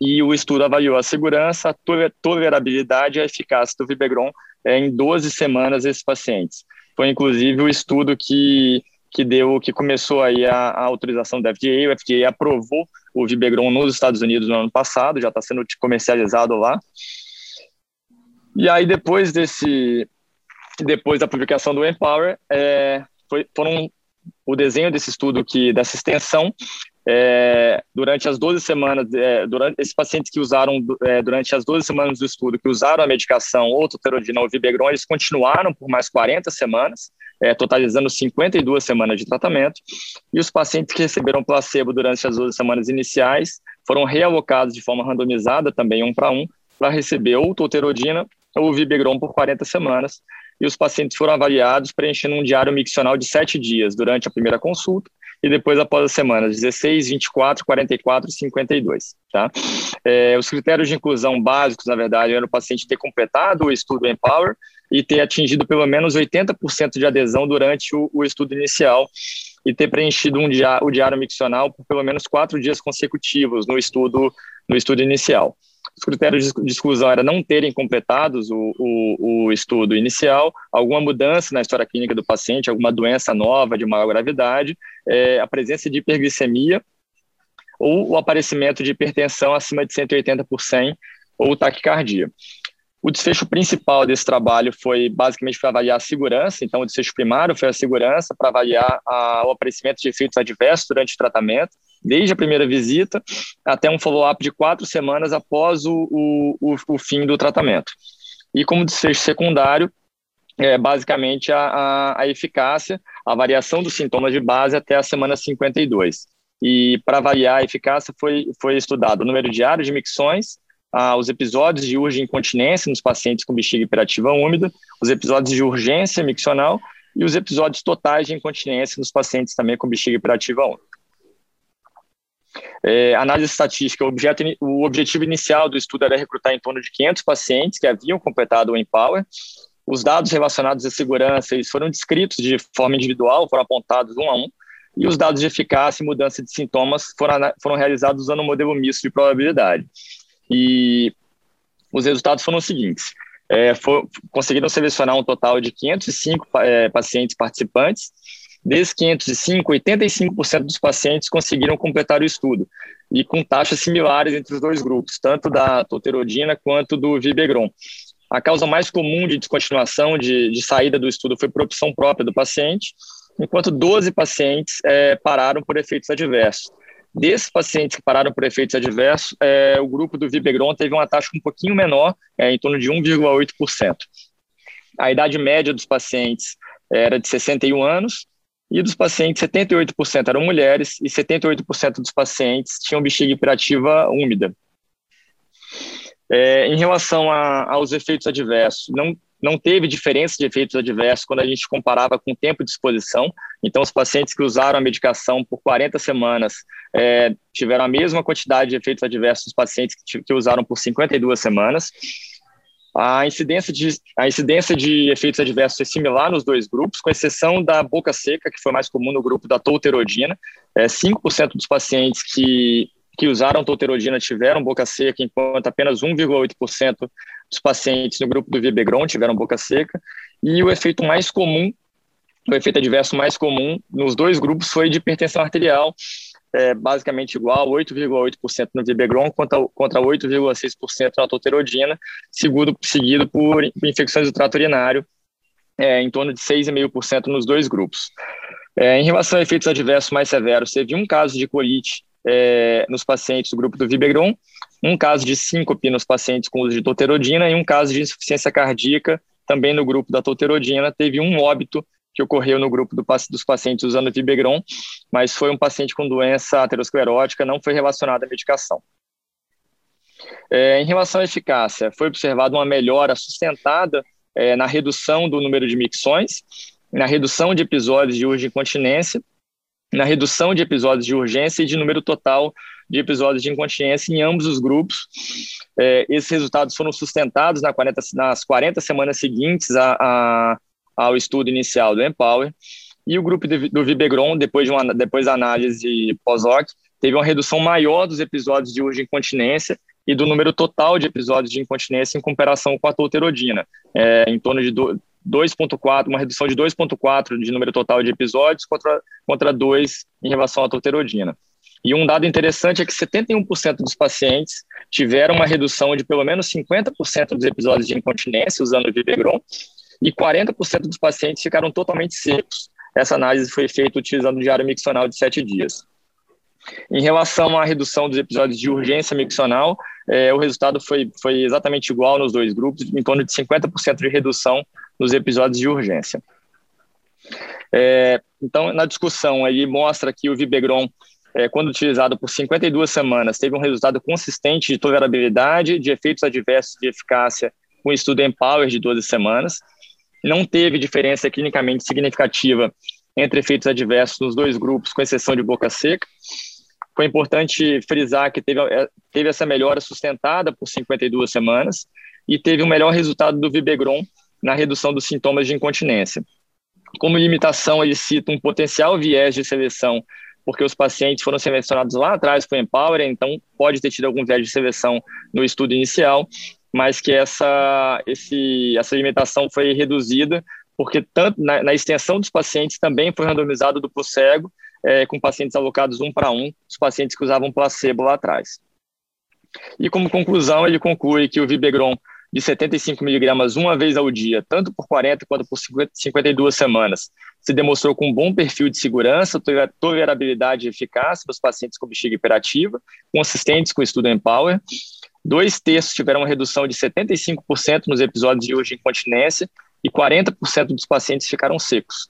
e o estudo avaliou a segurança, a tolerabilidade e a eficácia do Vibegron é, em 12 semanas esses pacientes. Foi inclusive o estudo que que deu, que começou aí a, a autorização da FDA. O FDA aprovou o Vibegron nos Estados Unidos no ano passado, já está sendo comercializado lá. E aí depois desse, depois da publicação do Empower, é, foi, foram o desenho desse estudo que dessa extensão é, durante as 12 semanas, é, durante esses pacientes que usaram é, durante as 12 semanas do estudo, que usaram a medicação ou ou Vibegron, eles continuaram por mais 40 semanas, é, totalizando 52 semanas de tratamento, e os pacientes que receberam placebo durante as 12 semanas iniciais foram realocados de forma randomizada, também um para um, para receber ou ou Vibegron por 40 semanas, e os pacientes foram avaliados preenchendo um diário miccional de 7 dias durante a primeira consulta, e depois após as semanas 16, 24, 44 e 52. Tá? É, os critérios de inclusão básicos, na verdade, eram o paciente ter completado o estudo Empower e ter atingido pelo menos 80% de adesão durante o, o, estudo inicial e ter preenchido um dia, o diário miccional por pelo menos quatro dias consecutivos no estudo, no estudo inicial. Os critérios de exclusão era não terem completados o, o, o, estudo inicial, alguma mudança na história clínica do paciente, alguma doença nova de maior gravidade, é, a presença de hiperglicemia ou o aparecimento de hipertensão acima de 180 por 100 ou taquicardia. O desfecho principal desse trabalho foi basicamente para avaliar a segurança, então o desfecho primário foi a segurança para avaliar a, o aparecimento de efeitos adversos durante o tratamento, desde a primeira visita até um follow-up de quatro semanas após o, o, o, fim do tratamento. E como desfecho secundário, é basicamente a, a, a eficácia, a variação dos sintomas de base até a semana 52. E para avaliar a eficácia foi, foi estudado o número diário de micções, ah, os episódios de urgência incontinência nos pacientes com bexiga hiperativa úmida, os episódios de urgência miccional e os episódios totais de incontinência nos pacientes também com bexiga hiperativa úmida. É, análise estatística, o, objeto, o objetivo inicial do estudo era recrutar em torno de 500 pacientes que haviam completado o Empower. Os dados relacionados à segurança eles foram descritos de forma individual, foram apontados um a um, e os dados de eficácia e mudança de sintomas foram, foram realizados usando um modelo misto de probabilidade. E os resultados foram os seguintes. É, for, conseguiram selecionar um total de 505 é, pacientes participantes. Desses 505, 85% dos pacientes conseguiram completar o estudo, e com taxas similares entre os dois grupos, tanto da toterodina quanto do Vibegron. A causa mais comum de descontinuação, de, de saída do estudo, foi por opção própria do paciente, enquanto 12 pacientes é, pararam por efeitos adversos. Desses pacientes que pararam por efeitos adversos, é, o grupo do Vibegron teve uma taxa um pouquinho menor, é, em torno de 1,8%. A idade média dos pacientes era de 61 anos, e dos pacientes, 78% eram mulheres e 78% dos pacientes tinham bexiga hiperativa úmida. É, em relação a, aos efeitos adversos, não não teve diferença de efeitos adversos quando a gente comparava com o tempo de exposição. Então, os pacientes que usaram a medicação por 40 semanas é, tiveram a mesma quantidade de efeitos adversos dos pacientes que, que usaram por 52 semanas. A incidência, de, a incidência de efeitos adversos é similar nos dois grupos, com exceção da boca seca, que foi mais comum no grupo da tolterodina. É, 5% dos pacientes que que usaram tolterodina tiveram boca seca, enquanto apenas 1,8% dos pacientes no grupo do Vibegron tiveram boca seca. E o efeito mais comum, o efeito adverso mais comum nos dois grupos foi de hipertensão arterial, é, basicamente igual, 8,8% no Vibegron contra, contra 8,6% na tolterodina, seguido, seguido por infecções do trato urinário, é, em torno de 6,5% nos dois grupos. É, em relação a efeitos adversos mais severos, teve um caso de colite é, nos pacientes do grupo do Vibegron, um caso de síncope nos pacientes com uso de toterodina e um caso de insuficiência cardíaca também no grupo da toterodina. Teve um óbito que ocorreu no grupo do, dos pacientes usando Vibegron, mas foi um paciente com doença aterosclerótica, não foi relacionado à medicação. É, em relação à eficácia, foi observada uma melhora sustentada é, na redução do número de micções, na redução de episódios de urgência incontinência na redução de episódios de urgência e de número total de episódios de incontinência em ambos os grupos. É, esses resultados foram sustentados na 40, nas 40 semanas seguintes a, a, ao estudo inicial do Empower. E o grupo de, do Vibegron, depois, de uma, depois da análise pós-OC, teve uma redução maior dos episódios de urgência incontinência e do número total de episódios de incontinência em comparação com a tolterodina, é, em torno de do, 2,4, uma redução de 2,4 de número total de episódios contra, contra 2 em relação à tolterodina. E um dado interessante é que 71% dos pacientes tiveram uma redução de pelo menos 50% dos episódios de incontinência usando o Vivegron e 40% dos pacientes ficaram totalmente secos. Essa análise foi feita utilizando o diário miccional de 7 dias. Em relação à redução dos episódios de urgência miccional, é, o resultado foi, foi exatamente igual nos dois grupos, em torno de 50% de redução nos episódios de urgência. É, então, na discussão, ele mostra que o Vibegron, é, quando utilizado por 52 semanas, teve um resultado consistente de tolerabilidade, de efeitos adversos de eficácia, com estudo em Power de 12 semanas. Não teve diferença clinicamente significativa entre efeitos adversos nos dois grupos, com exceção de boca seca. Foi importante frisar que teve, é, teve essa melhora sustentada por 52 semanas e teve o um melhor resultado do Vibegron na redução dos sintomas de incontinência. Como limitação, ele cita um potencial viés de seleção, porque os pacientes foram selecionados lá atrás com o Empower, então pode ter tido algum viés de seleção no estudo inicial, mas que essa, esse, essa limitação foi reduzida, porque tanto na, na extensão dos pacientes também foi randomizado duplo cego, é, com pacientes alocados um para um, os pacientes que usavam placebo lá atrás. E como conclusão, ele conclui que o Vibegron de 75 miligramas uma vez ao dia, tanto por 40 quanto por 50, 52 semanas, se demonstrou com um bom perfil de segurança, tolerabilidade e eficácia para os pacientes com bexiga hiperativa, consistentes com o estudo Empower. Dois terços tiveram uma redução de 75% nos episódios de urgência incontinência e 40% dos pacientes ficaram secos.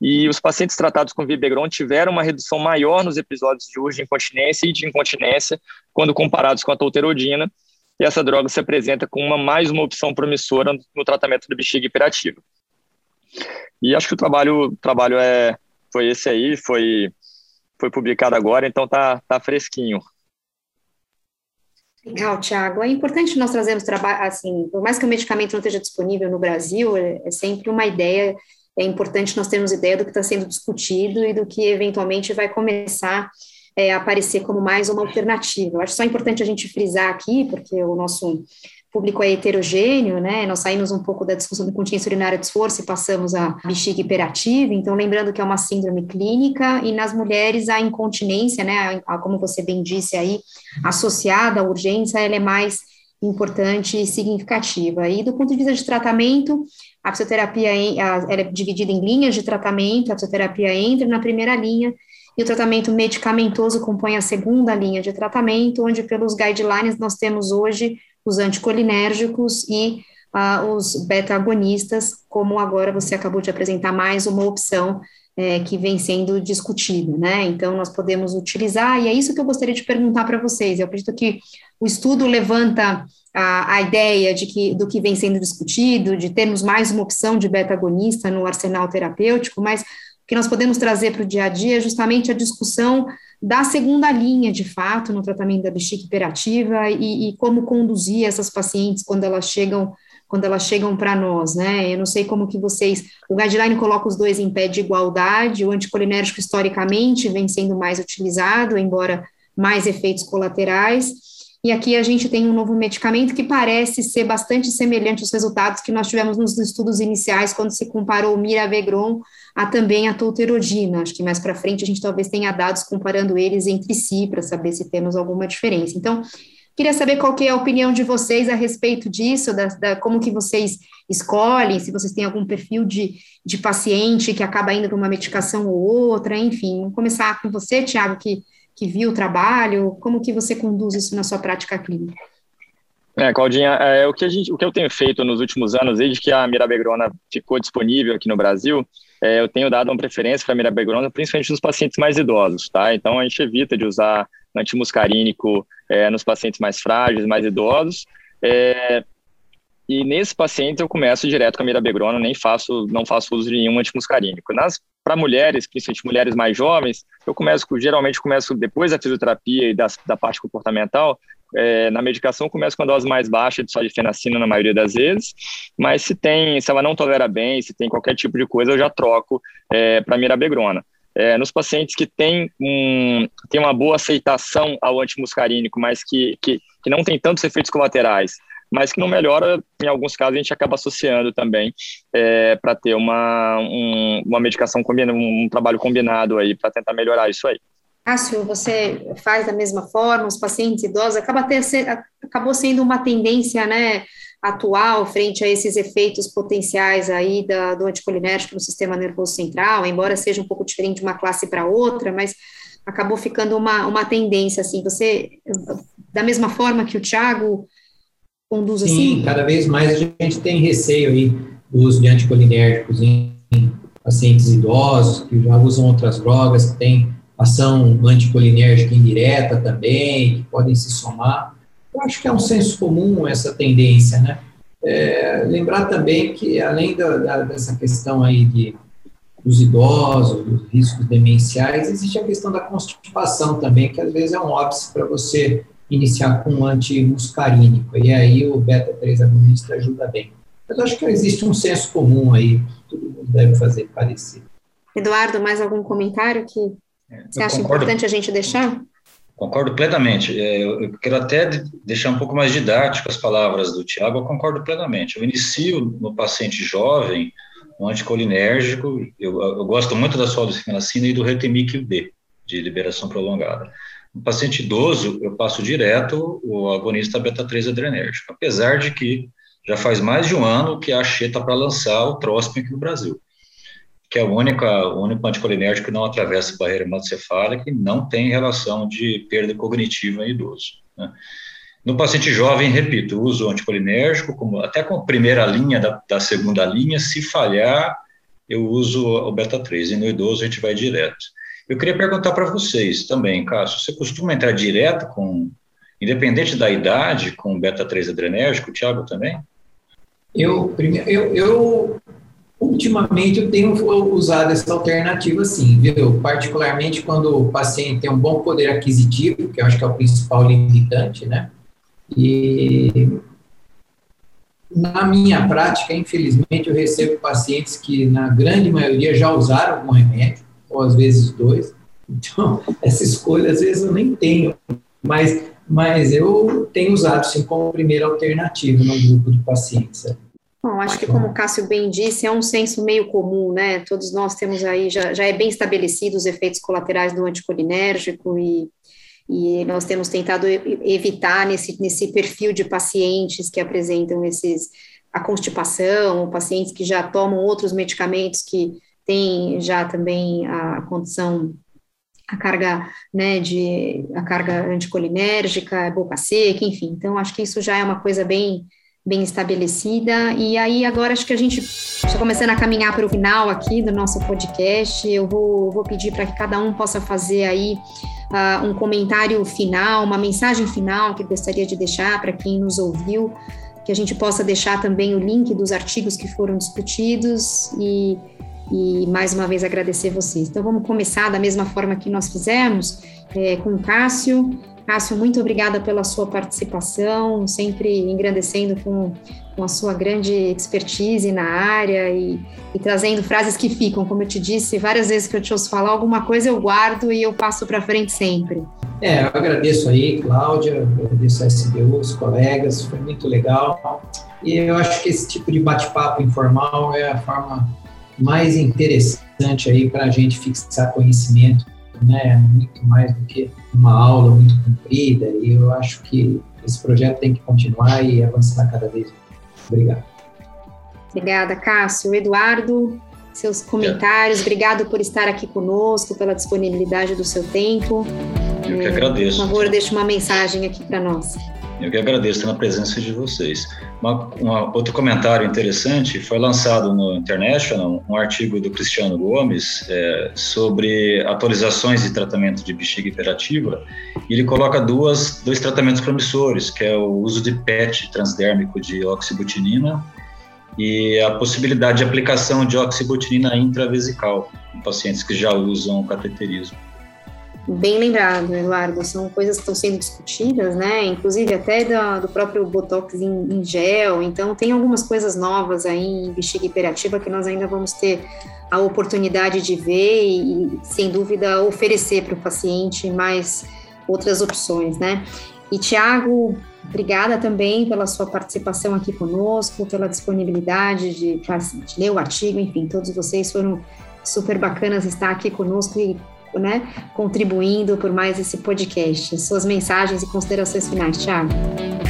E os pacientes tratados com Vibegron tiveram uma redução maior nos episódios de urgência incontinência e de incontinência quando comparados com a tolterodina, e essa droga se apresenta como uma, mais uma opção promissora no tratamento da bexiga hiperativa. E acho que o trabalho, o trabalho é, foi esse aí, foi, foi publicado agora, então tá, tá fresquinho. Legal, Tiago. É importante nós trazermos trabalho, assim, por mais que o medicamento não esteja disponível no Brasil, é, é sempre uma ideia, é importante nós termos ideia do que está sendo discutido e do que eventualmente vai começar é, aparecer como mais uma alternativa. Eu acho só importante a gente frisar aqui, porque o nosso público é heterogêneo, né? Nós saímos um pouco da discussão da continência urinária de esforço e passamos à bexiga hiperativa, então lembrando que é uma síndrome clínica e nas mulheres a incontinência, né, a, como você bem disse aí, associada à urgência, ela é mais importante e significativa. E do ponto de vista de tratamento, a fisioterapia ela é dividida em linhas de tratamento, a fisioterapia entra na primeira linha e o tratamento medicamentoso compõe a segunda linha de tratamento, onde pelos guidelines nós temos hoje os anticolinérgicos e uh, os beta-agonistas, como agora você acabou de apresentar mais uma opção é, que vem sendo discutida, né? Então, nós podemos utilizar, e é isso que eu gostaria de perguntar para vocês. Eu acredito que o estudo levanta a, a, ideia de que, do que vem sendo discutido, de termos mais uma opção de beta-agonista no arsenal terapêutico, mas que nós podemos trazer para o dia a dia é justamente a discussão da segunda linha, de fato, no tratamento da bexiga hiperativa e, e como conduzir essas pacientes quando elas chegam quando elas chegam para nós, né? Eu não sei como que vocês, o guideline coloca os dois em pé de igualdade, o anticolinérgico historicamente vem sendo mais utilizado, embora mais efeitos colaterais, e aqui a gente tem um novo medicamento que parece ser bastante semelhante aos resultados que nós tivemos nos estudos iniciais, quando se comparou o miravegron a também a tolterodina. Acho que mais para frente a gente talvez tenha dados comparando eles entre si para saber se temos alguma diferença. Então, queria saber qual que é a opinião de vocês a respeito disso, da, da como que vocês escolhem, se vocês têm algum perfil de, de paciente que acaba indo para uma medicação ou outra, enfim. Vamos começar com você, Tiago, que que viu o trabalho? Como que você conduz isso na sua prática clínica? É, Claudinha, é, o, que a gente, o que eu tenho feito nos últimos anos, desde que a mirabegrona ficou disponível aqui no Brasil, é, eu tenho dado uma preferência para a mirabegrona, principalmente nos pacientes mais idosos, tá? Então, a gente evita de usar antimuscarínico é, nos pacientes mais frágeis, mais idosos, é, e nesse paciente eu começo direto com a mirabegrona, nem faço, não faço uso de nenhum antimuscarínico. Nas para mulheres, principalmente mulheres mais jovens, eu começo geralmente começo depois da fisioterapia e da, da parte comportamental, é, na medicação começo com a dose mais baixa de fenacina na maioria das vezes, mas se tem, se ela não tolera bem, se tem qualquer tipo de coisa, eu já troco é, para mirabegrona. É, nos pacientes que têm um, tem uma boa aceitação ao antimuscarínico, mas que, que, que não tem tantos efeitos colaterais, mas que não melhora, em alguns casos a gente acaba associando também é, para ter uma, um, uma medicação combinada, um trabalho combinado aí para tentar melhorar isso aí. Cássio, você faz da mesma forma, os pacientes idosos, acaba ter, acabou sendo uma tendência, né, atual frente a esses efeitos potenciais aí da, do anticolinérgico no sistema nervoso central, embora seja um pouco diferente de uma classe para outra, mas acabou ficando uma, uma tendência, assim, você, da mesma forma que o Tiago conduz Sim, assim? Sim, cada vez mais a gente tem receio aí do uso de anticolinérgicos em pacientes idosos que já usam outras drogas, que têm ação anticolinérgica indireta também, que podem se somar. Eu acho que é um senso comum essa tendência, né? É, lembrar também que, além da, da, dessa questão aí de, dos idosos, dos riscos demenciais, existe a questão da constipação também, que às vezes é um óbice para você iniciar com um antimuscarínico, e aí o beta-3 agonista ajuda bem. Mas acho que existe um senso comum aí, todo mundo deve fazer parecido. Eduardo, mais algum comentário que é, você acha concordo, importante a gente deixar? Concordo plenamente. É, eu quero até deixar um pouco mais didático as palavras do Tiago, eu concordo plenamente. Eu inicio no paciente jovem um anticolinérgico, eu, eu gosto muito da soldocinacina e do retemic D, de liberação prolongada. No paciente idoso, eu passo direto o agonista beta-3 adrenérgico, apesar de que já faz mais de um ano que a Axê está para lançar o Trospin aqui no Brasil que é o único, o único anticolinérgico que não atravessa a barreira hematocefálica e não tem relação de perda cognitiva em idoso. Né? No paciente jovem, repito, uso anticolinérgico, como, até com a primeira linha da, da segunda linha, se falhar, eu uso o beta-3, e no idoso a gente vai direto. Eu queria perguntar para vocês também, Cássio, você costuma entrar direto com, independente da idade, com beta-3 adrenérgico, Tiago também? Eu, eu, eu Ultimamente eu tenho usado essa alternativa sim, viu? Particularmente quando o paciente tem um bom poder aquisitivo, que eu acho que é o principal limitante, né? E na minha prática, infelizmente, eu recebo pacientes que, na grande maioria, já usaram algum remédio, ou às vezes dois. Então, essa escolha, às vezes, eu nem tenho, mas, mas eu tenho usado, sim, como primeira alternativa no grupo de pacientes. Bom, acho que como o Cássio bem disse, é um senso meio comum, né? Todos nós temos aí, já, já é bem estabelecido os efeitos colaterais do anticolinérgico e, e nós temos tentado evitar nesse, nesse perfil de pacientes que apresentam esses, a constipação, pacientes que já tomam outros medicamentos que têm já também a condição a carga, né, de a carga anticolinérgica, boca seca, enfim. Então acho que isso já é uma coisa bem bem estabelecida. E aí, agora acho que a gente está começando a caminhar para o final aqui do nosso podcast. Eu vou, vou pedir para que cada um possa fazer aí uh, um comentário final, uma mensagem final que gostaria de deixar para quem nos ouviu, que a gente possa deixar também o link dos artigos que foram discutidos e, e mais uma vez agradecer vocês. Então, vamos começar da mesma forma que nós fizemos, é, com o Cássio. Cássio, muito obrigada pela sua participação, sempre engrandecendo com, com a sua grande expertise na área e, e, trazendo frases que ficam. Como eu te disse, várias vezes que eu te ouço falar alguma coisa, eu guardo e eu passo para frente sempre. É, eu agradeço aí, Cláudia, agradeço a SBU, os colegas, foi muito legal. E eu acho que esse tipo de bate-papo informal é a forma mais interessante aí para a gente fixar conhecimento né, muito mais do que uma aula muito comprida, e eu acho que esse projeto tem que continuar e avançar cada vez mais. Obrigado. Obrigada, Cássio. Eduardo, seus comentários, obrigado por estar aqui conosco, pela disponibilidade do seu tempo. Eu que agradeço. Por favor, deixe uma mensagem aqui para nós. Eu que agradeço pela presença de vocês. Uma, uma, outro comentário interessante, foi lançado no International um artigo do Cristiano Gomes é, sobre atualizações de tratamento de bexiga hiperativa, e ele coloca duas, dois tratamentos promissores, que é o uso de PET transdérmico de oxibutinina e a possibilidade de aplicação de oxibutinina intravesical em pacientes que já usam cateterismo. Bem lembrado, Eduardo, são coisas que estão sendo discutidas, né? Inclusive até do, do próprio Botox em, em, gel. Então, tem algumas coisas novas aí em bexiga hiperativa que nós ainda vamos ter a oportunidade de ver e, sem dúvida, oferecer para o paciente mais outras opções, né? E, Tiago, obrigada também pela sua participação aqui conosco, pela disponibilidade de, de ler o artigo, enfim, todos vocês foram super bacanas estar aqui conosco e né, contribuindo por mais esse podcast. Suas mensagens e considerações finais, Thiago.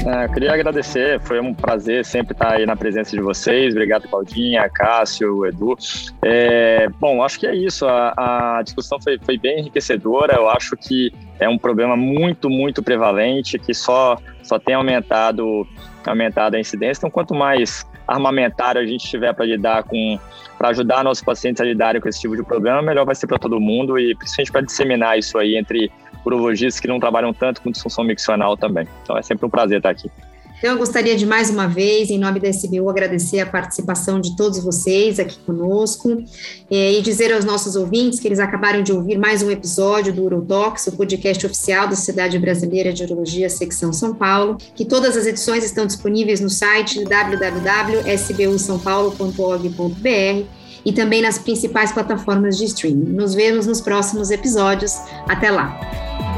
É, queria agradecer, foi um prazer sempre estar aí na presença de vocês. Obrigado, Claudinha, Cássio, Edu. É, bom, acho que é isso. A, a discussão foi, foi bem enriquecedora. Eu acho que é um problema muito, muito prevalente que só, só tem aumentado, aumentado a incidência. Então, quanto mais armamentário a gente tiver para lidar com para ajudar nossos pacientes a lidarem com esse tipo de problema, melhor vai ser para todo mundo e principalmente para disseminar isso aí entre urologistas que não trabalham tanto com disfunção miccional também. Então é sempre um prazer estar aqui. Então, eu gostaria de mais uma vez, em nome da SBU, agradecer a participação de todos vocês aqui conosco eh, e dizer aos nossos ouvintes que eles acabaram de ouvir mais um episódio do Urotox, o podcast oficial da Sociedade Brasileira de Urologia, secção São Paulo, que todas as edições estão disponíveis no site www.sbusaopaulo.org.br e também nas principais plataformas de streaming. Nos vemos nos próximos episódios. Até lá!